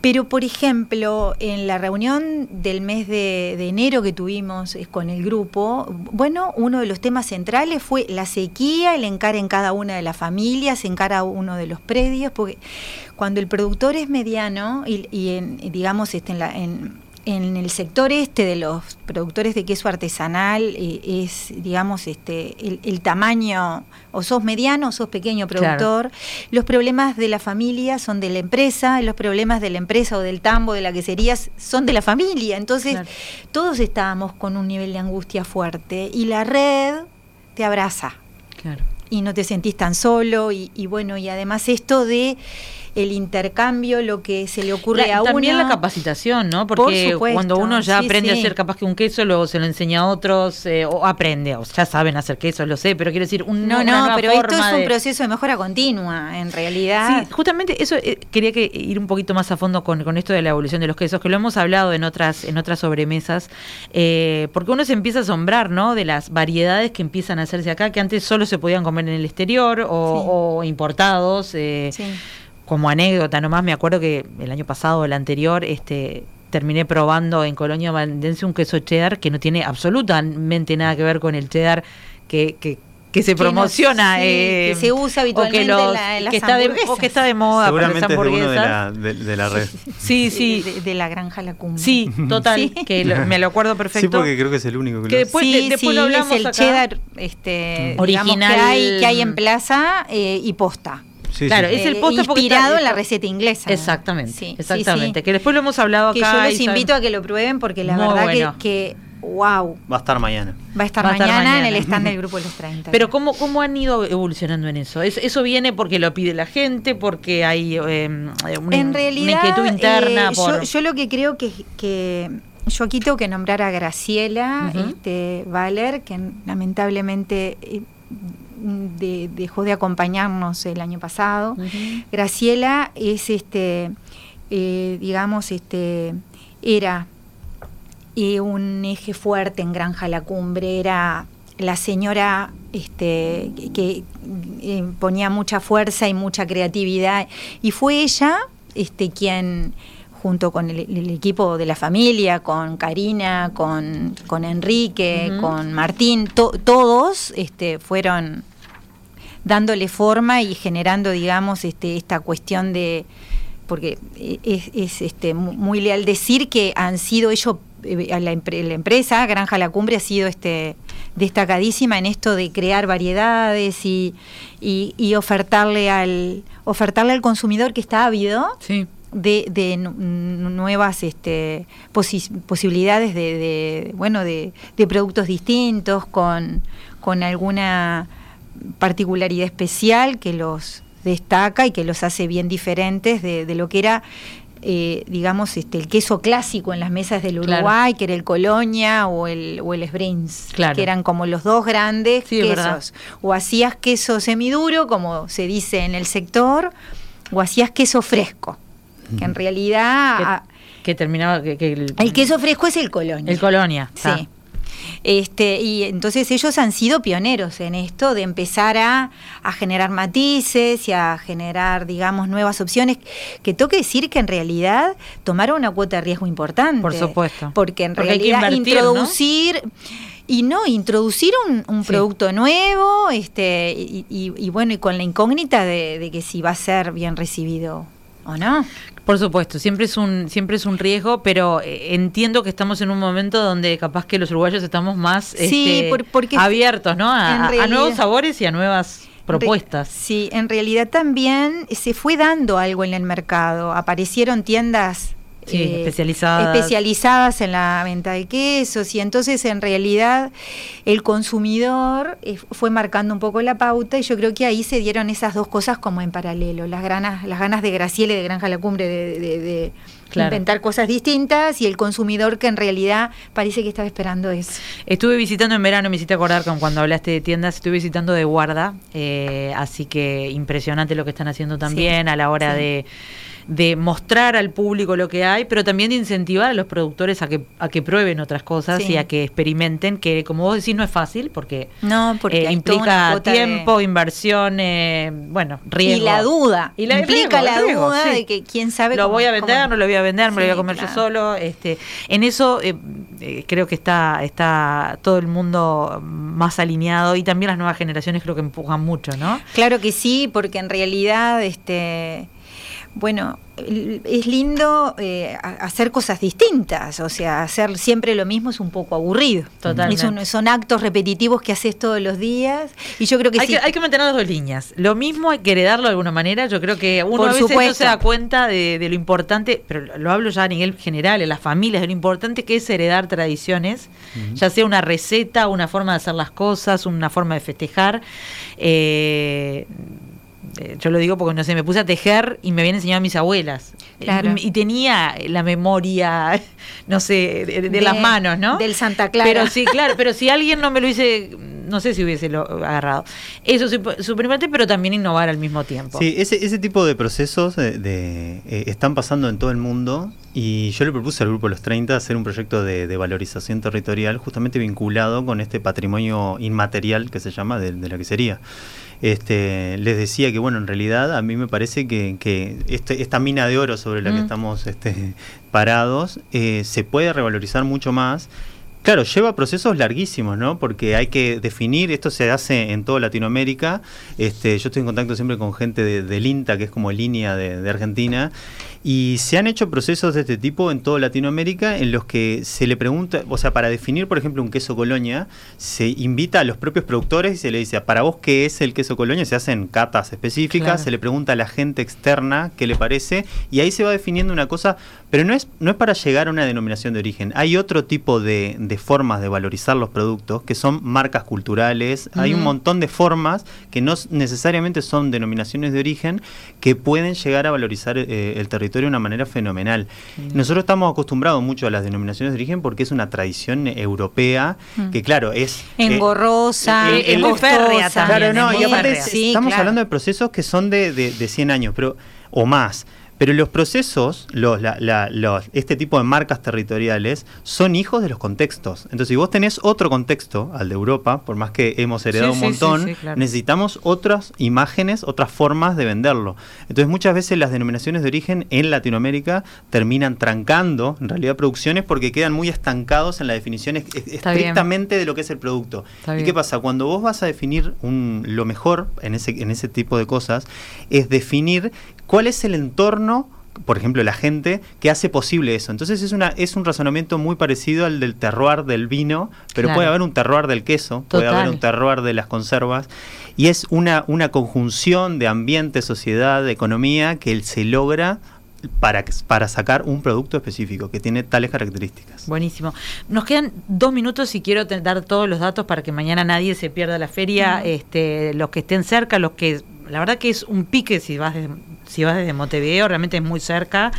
Pero, por ejemplo, en la reunión del mes de, enero que tuvimos eh, con el grupo, bueno, uno de los temas centrales fue la sequía, el encare en cada una de las familias, en cada uno de los predios, porque cuando el productor es mediano y, en, digamos, este, en, la, en en el sector este de los productores de queso artesanal eh, es, digamos, este, el, tamaño, o sos mediano o sos pequeño productor. Los problemas de la familia son de la empresa, los problemas de la empresa o del tambo, de la quesería, son de la familia. Entonces, todos estábamos con un nivel de angustia fuerte y la red te abraza. Y no te sentís tan solo y, y bueno, y además esto de el intercambio, lo que se le ocurre a uno. También la capacitación, ¿no? Porque cuando uno ya aprende a hacer capaz que un queso, luego se lo enseña a otros, eh, o aprende, o ya saben hacer queso, lo sé, pero quiero decir, un, no, no, pero esto es un proceso de mejora continua, en realidad. Sí, justamente eso eh, quería que ir un poquito más a fondo con, con, esto de la evolución de los quesos, que lo hemos hablado en otras, en otras sobremesas, eh, porque uno se empieza a asombrar, ¿no? De las variedades que empiezan a hacerse acá, que antes solo se podían comer en el exterior o, o importados. sí como anécdota nomás, me acuerdo que el año pasado, el anterior, este terminé probando en Colonia Valdense un queso cheddar que no tiene absolutamente nada que ver con el cheddar que, que, que se promociona, eh, que se usa habitualmente en, las que está de, o que está de moda Seguramente para las hamburguesas. de, la, de, la, red. Sí, sí. De, la granja La Cumbre. Sí, total, que me lo acuerdo perfecto. Sí, porque creo que es el único que, que después, sí, después lo hablamos es el cheddar este, original que hay, que hay en plaza eh, y posta claro, es el eh, postre inspirado en la receta inglesa. Exactamente, exactamente. Que después lo hemos hablado acá. Que yo los invito a que lo prueben porque la verdad que, wow. Va a estar mañana. Va a estar, mañana, en el stand del Grupo de los 30. Pero ¿cómo, cómo han ido evolucionando en eso? ¿Eso, viene porque lo pide la gente, porque hay em, una, en realidad, inquietud interna? Eh, yo, lo que creo que, que yo aquí tengo que nombrar a Graciela este, Valer, que lamentablemente dejó de acompañarnos el año pasado. Graciela es este, eh, digamos, este, era eh, un eje fuerte en Granja La Cumbre, era la señora este, que eh, ponía mucha fuerza y mucha creatividad, y fue ella este, quien junto con el, equipo de la familia, con Karina, con, con Enrique, con Martín, todos este, fueron dándole forma y generando, digamos, este, esta cuestión de porque es, es este, muy leal decir que han sido ellos eh, la, la, empresa Granja La Cumbre ha sido este destacadísima en esto de crear variedades y, y, ofertarle al ofertarle al consumidor que está ávido de, de nuevas este, posibilidades de, bueno de, productos distintos con, con alguna particularidad especial que los destaca y que los hace bien diferentes de, de lo que era eh, digamos, este, el queso clásico en las mesas del Uruguay, que era el Colonia o el, o el Sbrins, que eran como los dos grandes quesos. O hacías queso semiduro, como se dice en el sector, o hacías queso fresco, que en realidad... Que, terminaba... Que, el, el, queso fresco es el Colonia. El Colonia, sí. Este, y entonces ellos han sido pioneros en esto de empezar a, generar matices y a generar, digamos, nuevas opciones, que toque decir que en realidad tomaron una cuota de riesgo importante. Por supuesto. Porque en realidad introducir... y no introducir un, producto nuevo este y, bueno y con la incógnita de, de, que si va a ser bien recibido o no por supuesto, siempre es un siempre es un riesgo, pero eh, entiendo que estamos en un momento donde capaz que los uruguayos estamos más este, abiertos, ¿no? A, nuevos sabores y a nuevas propuestas. sí, en realidad también se fue dando algo en el mercado. Aparecieron tiendas eh, especializadas. especializadas en la venta de quesos. Y entonces en realidad el consumidor eh, fue marcando un poco la pauta y yo creo que ahí se dieron esas dos cosas como en paralelo, las ganas, las ganas de Graciele de Granja La Cumbre de, inventar cosas distintas y el consumidor que en realidad parece que estaba esperando eso. Estuve visitando en verano, me hiciste acordar con cuando hablaste de tiendas, estuve visitando de guarda, eh, así que impresionante lo que están haciendo también a la hora de de mostrar al público lo que hay, pero también de incentivar a los productores a que, a que prueben otras cosas y a que experimenten, que como vos decís no es fácil porque, no, porque eh, implica tiempo, inversión, bueno, riesgo. Y la duda. Y la, implica la duda de que quién sabe Lo voy a vender, no lo voy a vender, me lo voy a comer yo solo. Este, en eso eh, eh, creo que está, está todo el mundo más alineado y también las nuevas generaciones creo que empujan mucho, ¿no? Claro que sí, porque en realidad este bueno, es lindo eh, hacer cosas distintas, o sea, hacer siempre lo mismo es un poco aburrido. Totalmente. Son, actos repetitivos que haces todos los días y yo creo que hay, sí. que, hay que mantener las dos líneas. Lo mismo hay que heredarlo de alguna manera. Yo creo que uno a veces no se da cuenta de, lo importante, pero lo hablo ya a nivel general, en las familias, de lo importante que es heredar tradiciones, ya sea una receta, una forma de hacer las cosas, una forma de festejar. Eh, eh, yo lo digo porque no sé, me puse a tejer y me habían enseñado a mis abuelas. Y, tenía la memoria, no sé, de, las manos, ¿no? Del Santa Clara. Pero sí, claro, pero si alguien no me lo hice, no sé si hubiese lo agarrado. Eso es súper importante, pero también innovar al mismo tiempo. Sí, ese, ese tipo de procesos de, eh, están pasando en todo el mundo y yo le propuse al grupo Los 30 hacer un proyecto de, valorización territorial justamente vinculado con este patrimonio inmaterial que se llama de, de la quesería este, les decía que, bueno, en realidad a mí me parece que, que este, esta mina de oro sobre la que mm. estamos este, parados eh, se puede revalorizar mucho más. Claro, lleva procesos larguísimos, ¿no? Porque hay que definir, esto se hace en toda Latinoamérica. Este, yo estoy en contacto siempre con gente de, del INTA, que es como línea de, de Argentina, y se han hecho procesos de este tipo en toda Latinoamérica en los que se le pregunta, o sea, para definir, por ejemplo, un queso colonia, se invita a los propios productores y se le dice, para vos, ¿qué es el queso colonia? Se hacen catas específicas, se le pregunta a la gente externa qué le parece, y ahí se va definiendo una cosa, pero no es, no es para llegar a una denominación de origen. Hay otro tipo de, formas de valorizar los productos, que son marcas culturales, hay un montón de formas que no necesariamente son denominaciones de origen, que pueden llegar a valorizar eh, el territorio de una manera fenomenal. Nosotros estamos acostumbrados mucho a las denominaciones de origen porque es una tradición europea mm. que, claro, es... Eh, Engorrosa, eh, el, Claro, no, y aparte estamos hablando de procesos que son de, de, 100 años, pero o más Pero los procesos, los, este tipo de marcas territoriales, son hijos de los contextos. Entonces, si vos tenés otro contexto, al de Europa, por más que hemos heredado un montón, necesitamos otras imágenes, otras formas de venderlo. Entonces, muchas veces las denominaciones de origen en Latinoamérica terminan trancando, en realidad, producciones porque quedan muy estancados en la definición estrictamente de lo que es el producto. ¿Y qué pasa? Cuando vos vas a definir un, lo mejor en ese, en ese tipo de cosas, es definir cuál es el entorno por ejemplo, la gente que hace posible eso. Entonces es una es un razonamiento muy parecido al del terroir del vino, pero puede haber un terroir del queso, puede haber un terroir de las conservas y es una una conjunción de ambiente, sociedad, economía que se logra para, para sacar un producto específico que tiene tales características. Buenísimo. Nos quedan dos minutos y quiero dar todos los datos para que mañana nadie se pierda la feria, este, los que estén cerca, los que la verdad que es un pique si vas, si vas desde Montevideo, realmente es muy cerca.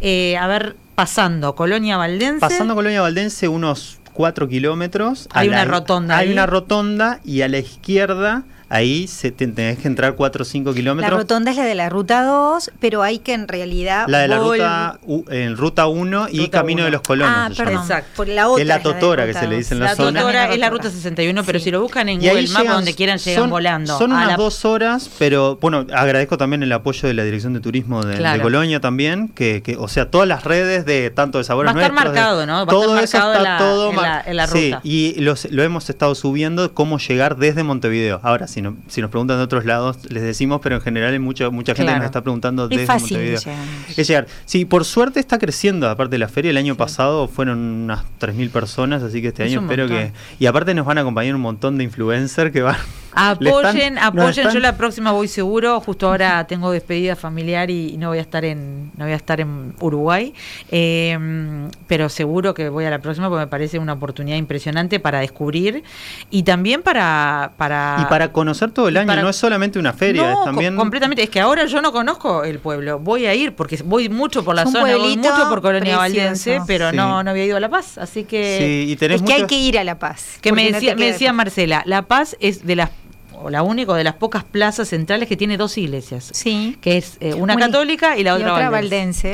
Eh, a ver, pasando Colonia Valdense. Pasando Colonia Valdense unos cuatro kilómetros. Hay una rotonda. Hay una rotonda y a la izquierda ahí se tenés que entrar 4 o 5 kilómetros. La rotonda es la de la ruta 2, pero hay que en realidad. La de la ruta, en ruta 1 y Camino de los Colonos. Ah, perdón. Exacto. Por la otra es la Totora que se le dice en la, la zona. Totora es la ruta 61, pero si lo buscan en Google Maps, donde quieran, llegan volando. Son unas dos horas, pero bueno, agradezco también el apoyo de la Dirección de Turismo de, Colonia también, que, que, o sea, todas las redes de tanto de sabores Va a estar marcado, ¿no? Va todo a estar eso está todo en la, ruta. Sí, y lo hemos estado subiendo cómo llegar desde Montevideo. Ahora, si, no, si nos preguntan de otros lados, les decimos, pero en general hay mucha, mucha gente que nos está preguntando es fácil Es llegar. Sí, por suerte está creciendo, aparte de la feria, el año pasado fueron unas 3.000 personas, así que este año espero que... Y aparte nos van a acompañar un montón de influencers que van Apoyen, apoyen. Yo la próxima voy seguro. Justo ahora tengo despedida familiar y no voy a estar en, no voy a estar en Uruguay. Em, pero seguro que voy a la próxima porque me parece una oportunidad impresionante para descubrir y también para, para y para conocer todo el año. no es solamente una feria, es también completamente. Es que ahora yo no conozco el pueblo. Voy a ir porque voy mucho por la zona, voy mucho por Colonia Valdense, pero no, no había ido a La Paz. Así que es que hay que ir a La Paz. Que me decía, me decía Marcela, La Paz es de las o la única de las pocas plazas centrales que tiene dos iglesias. Sí. Que es eh, una católica y la otra, valdense.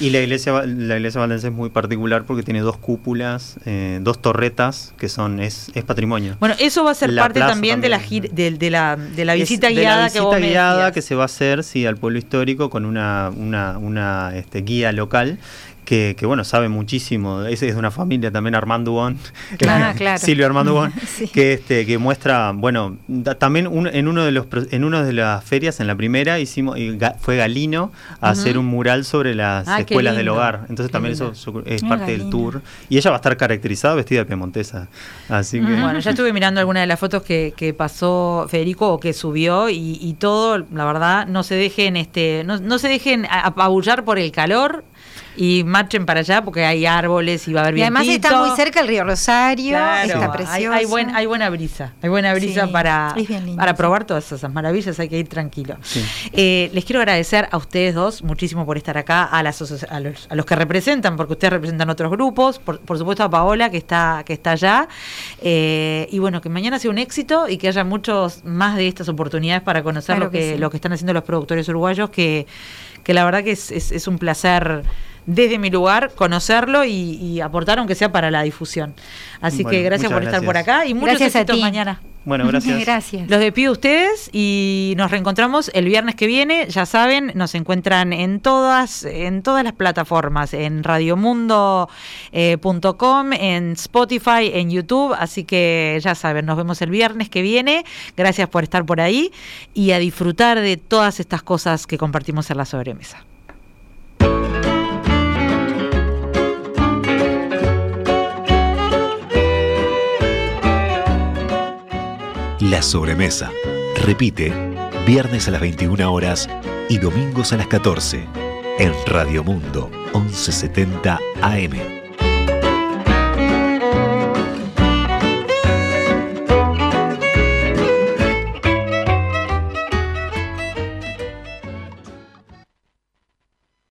Y la iglesia, la iglesia valdense es muy particular porque tiene dos cúpulas, eh, dos torretas que son es, es patrimonio. Bueno, eso va a ser parte también, de la de, la de la visita guiada que vos guiada que se va a hacer sí al pueblo histórico con una una, una este, guía local que, bueno, sabe muchísimo, es, es de una familia también Armando Bon, ah, claro. Silvio Armando Bon, que este que muestra, bueno, también en uno de los en una de las ferias en la primera hicimos fue Galino a hacer un mural sobre las ah, escuelas del hogar. Entonces también eso es parte del tour. Y ella va a estar caracterizada vestida de piemontesa. Así que bueno, ya estuve mirando algunas de las fotos que, que pasó Federico o que subió y, y, todo, la verdad, no se dejen este no, no se dejen apabullar por el calor y marchen para allá porque hay árboles y va a haber Y además está muy cerca el río Rosario, está precioso. Hay, buen, hay buena brisa, hay buena brisa para, para probar todas esas maravillas, hay que ir tranquilo. Eh, les quiero agradecer a ustedes dos muchísimo por estar acá, a, las, a, los, a los que representan, porque ustedes representan otros grupos, por, supuesto a Paola que está, que está allá, eh, y bueno, que mañana sea un éxito y que haya muchos más de estas oportunidades para conocer lo, que, lo que están haciendo los productores uruguayos, que, que la verdad que es, es, es un placer desde mi lugar, conocerlo y, aportar aunque sea para la difusión. Así que gracias por estar por acá y muchos gracias éxitos mañana. Bueno, gracias. gracias. Los despido ustedes y nos reencontramos el viernes que viene. Ya saben, nos encuentran en todas, en todas las plataformas, en radiomundo.com, en Spotify, en YouTube. Así que ya saben, nos vemos el viernes que viene. Gracias por estar por ahí y a disfrutar de todas estas cosas que compartimos en la sobremesa. La sobremesa. Repite, viernes a las 21 horas y domingos a las 14 en Radio Mundo 1170 AM.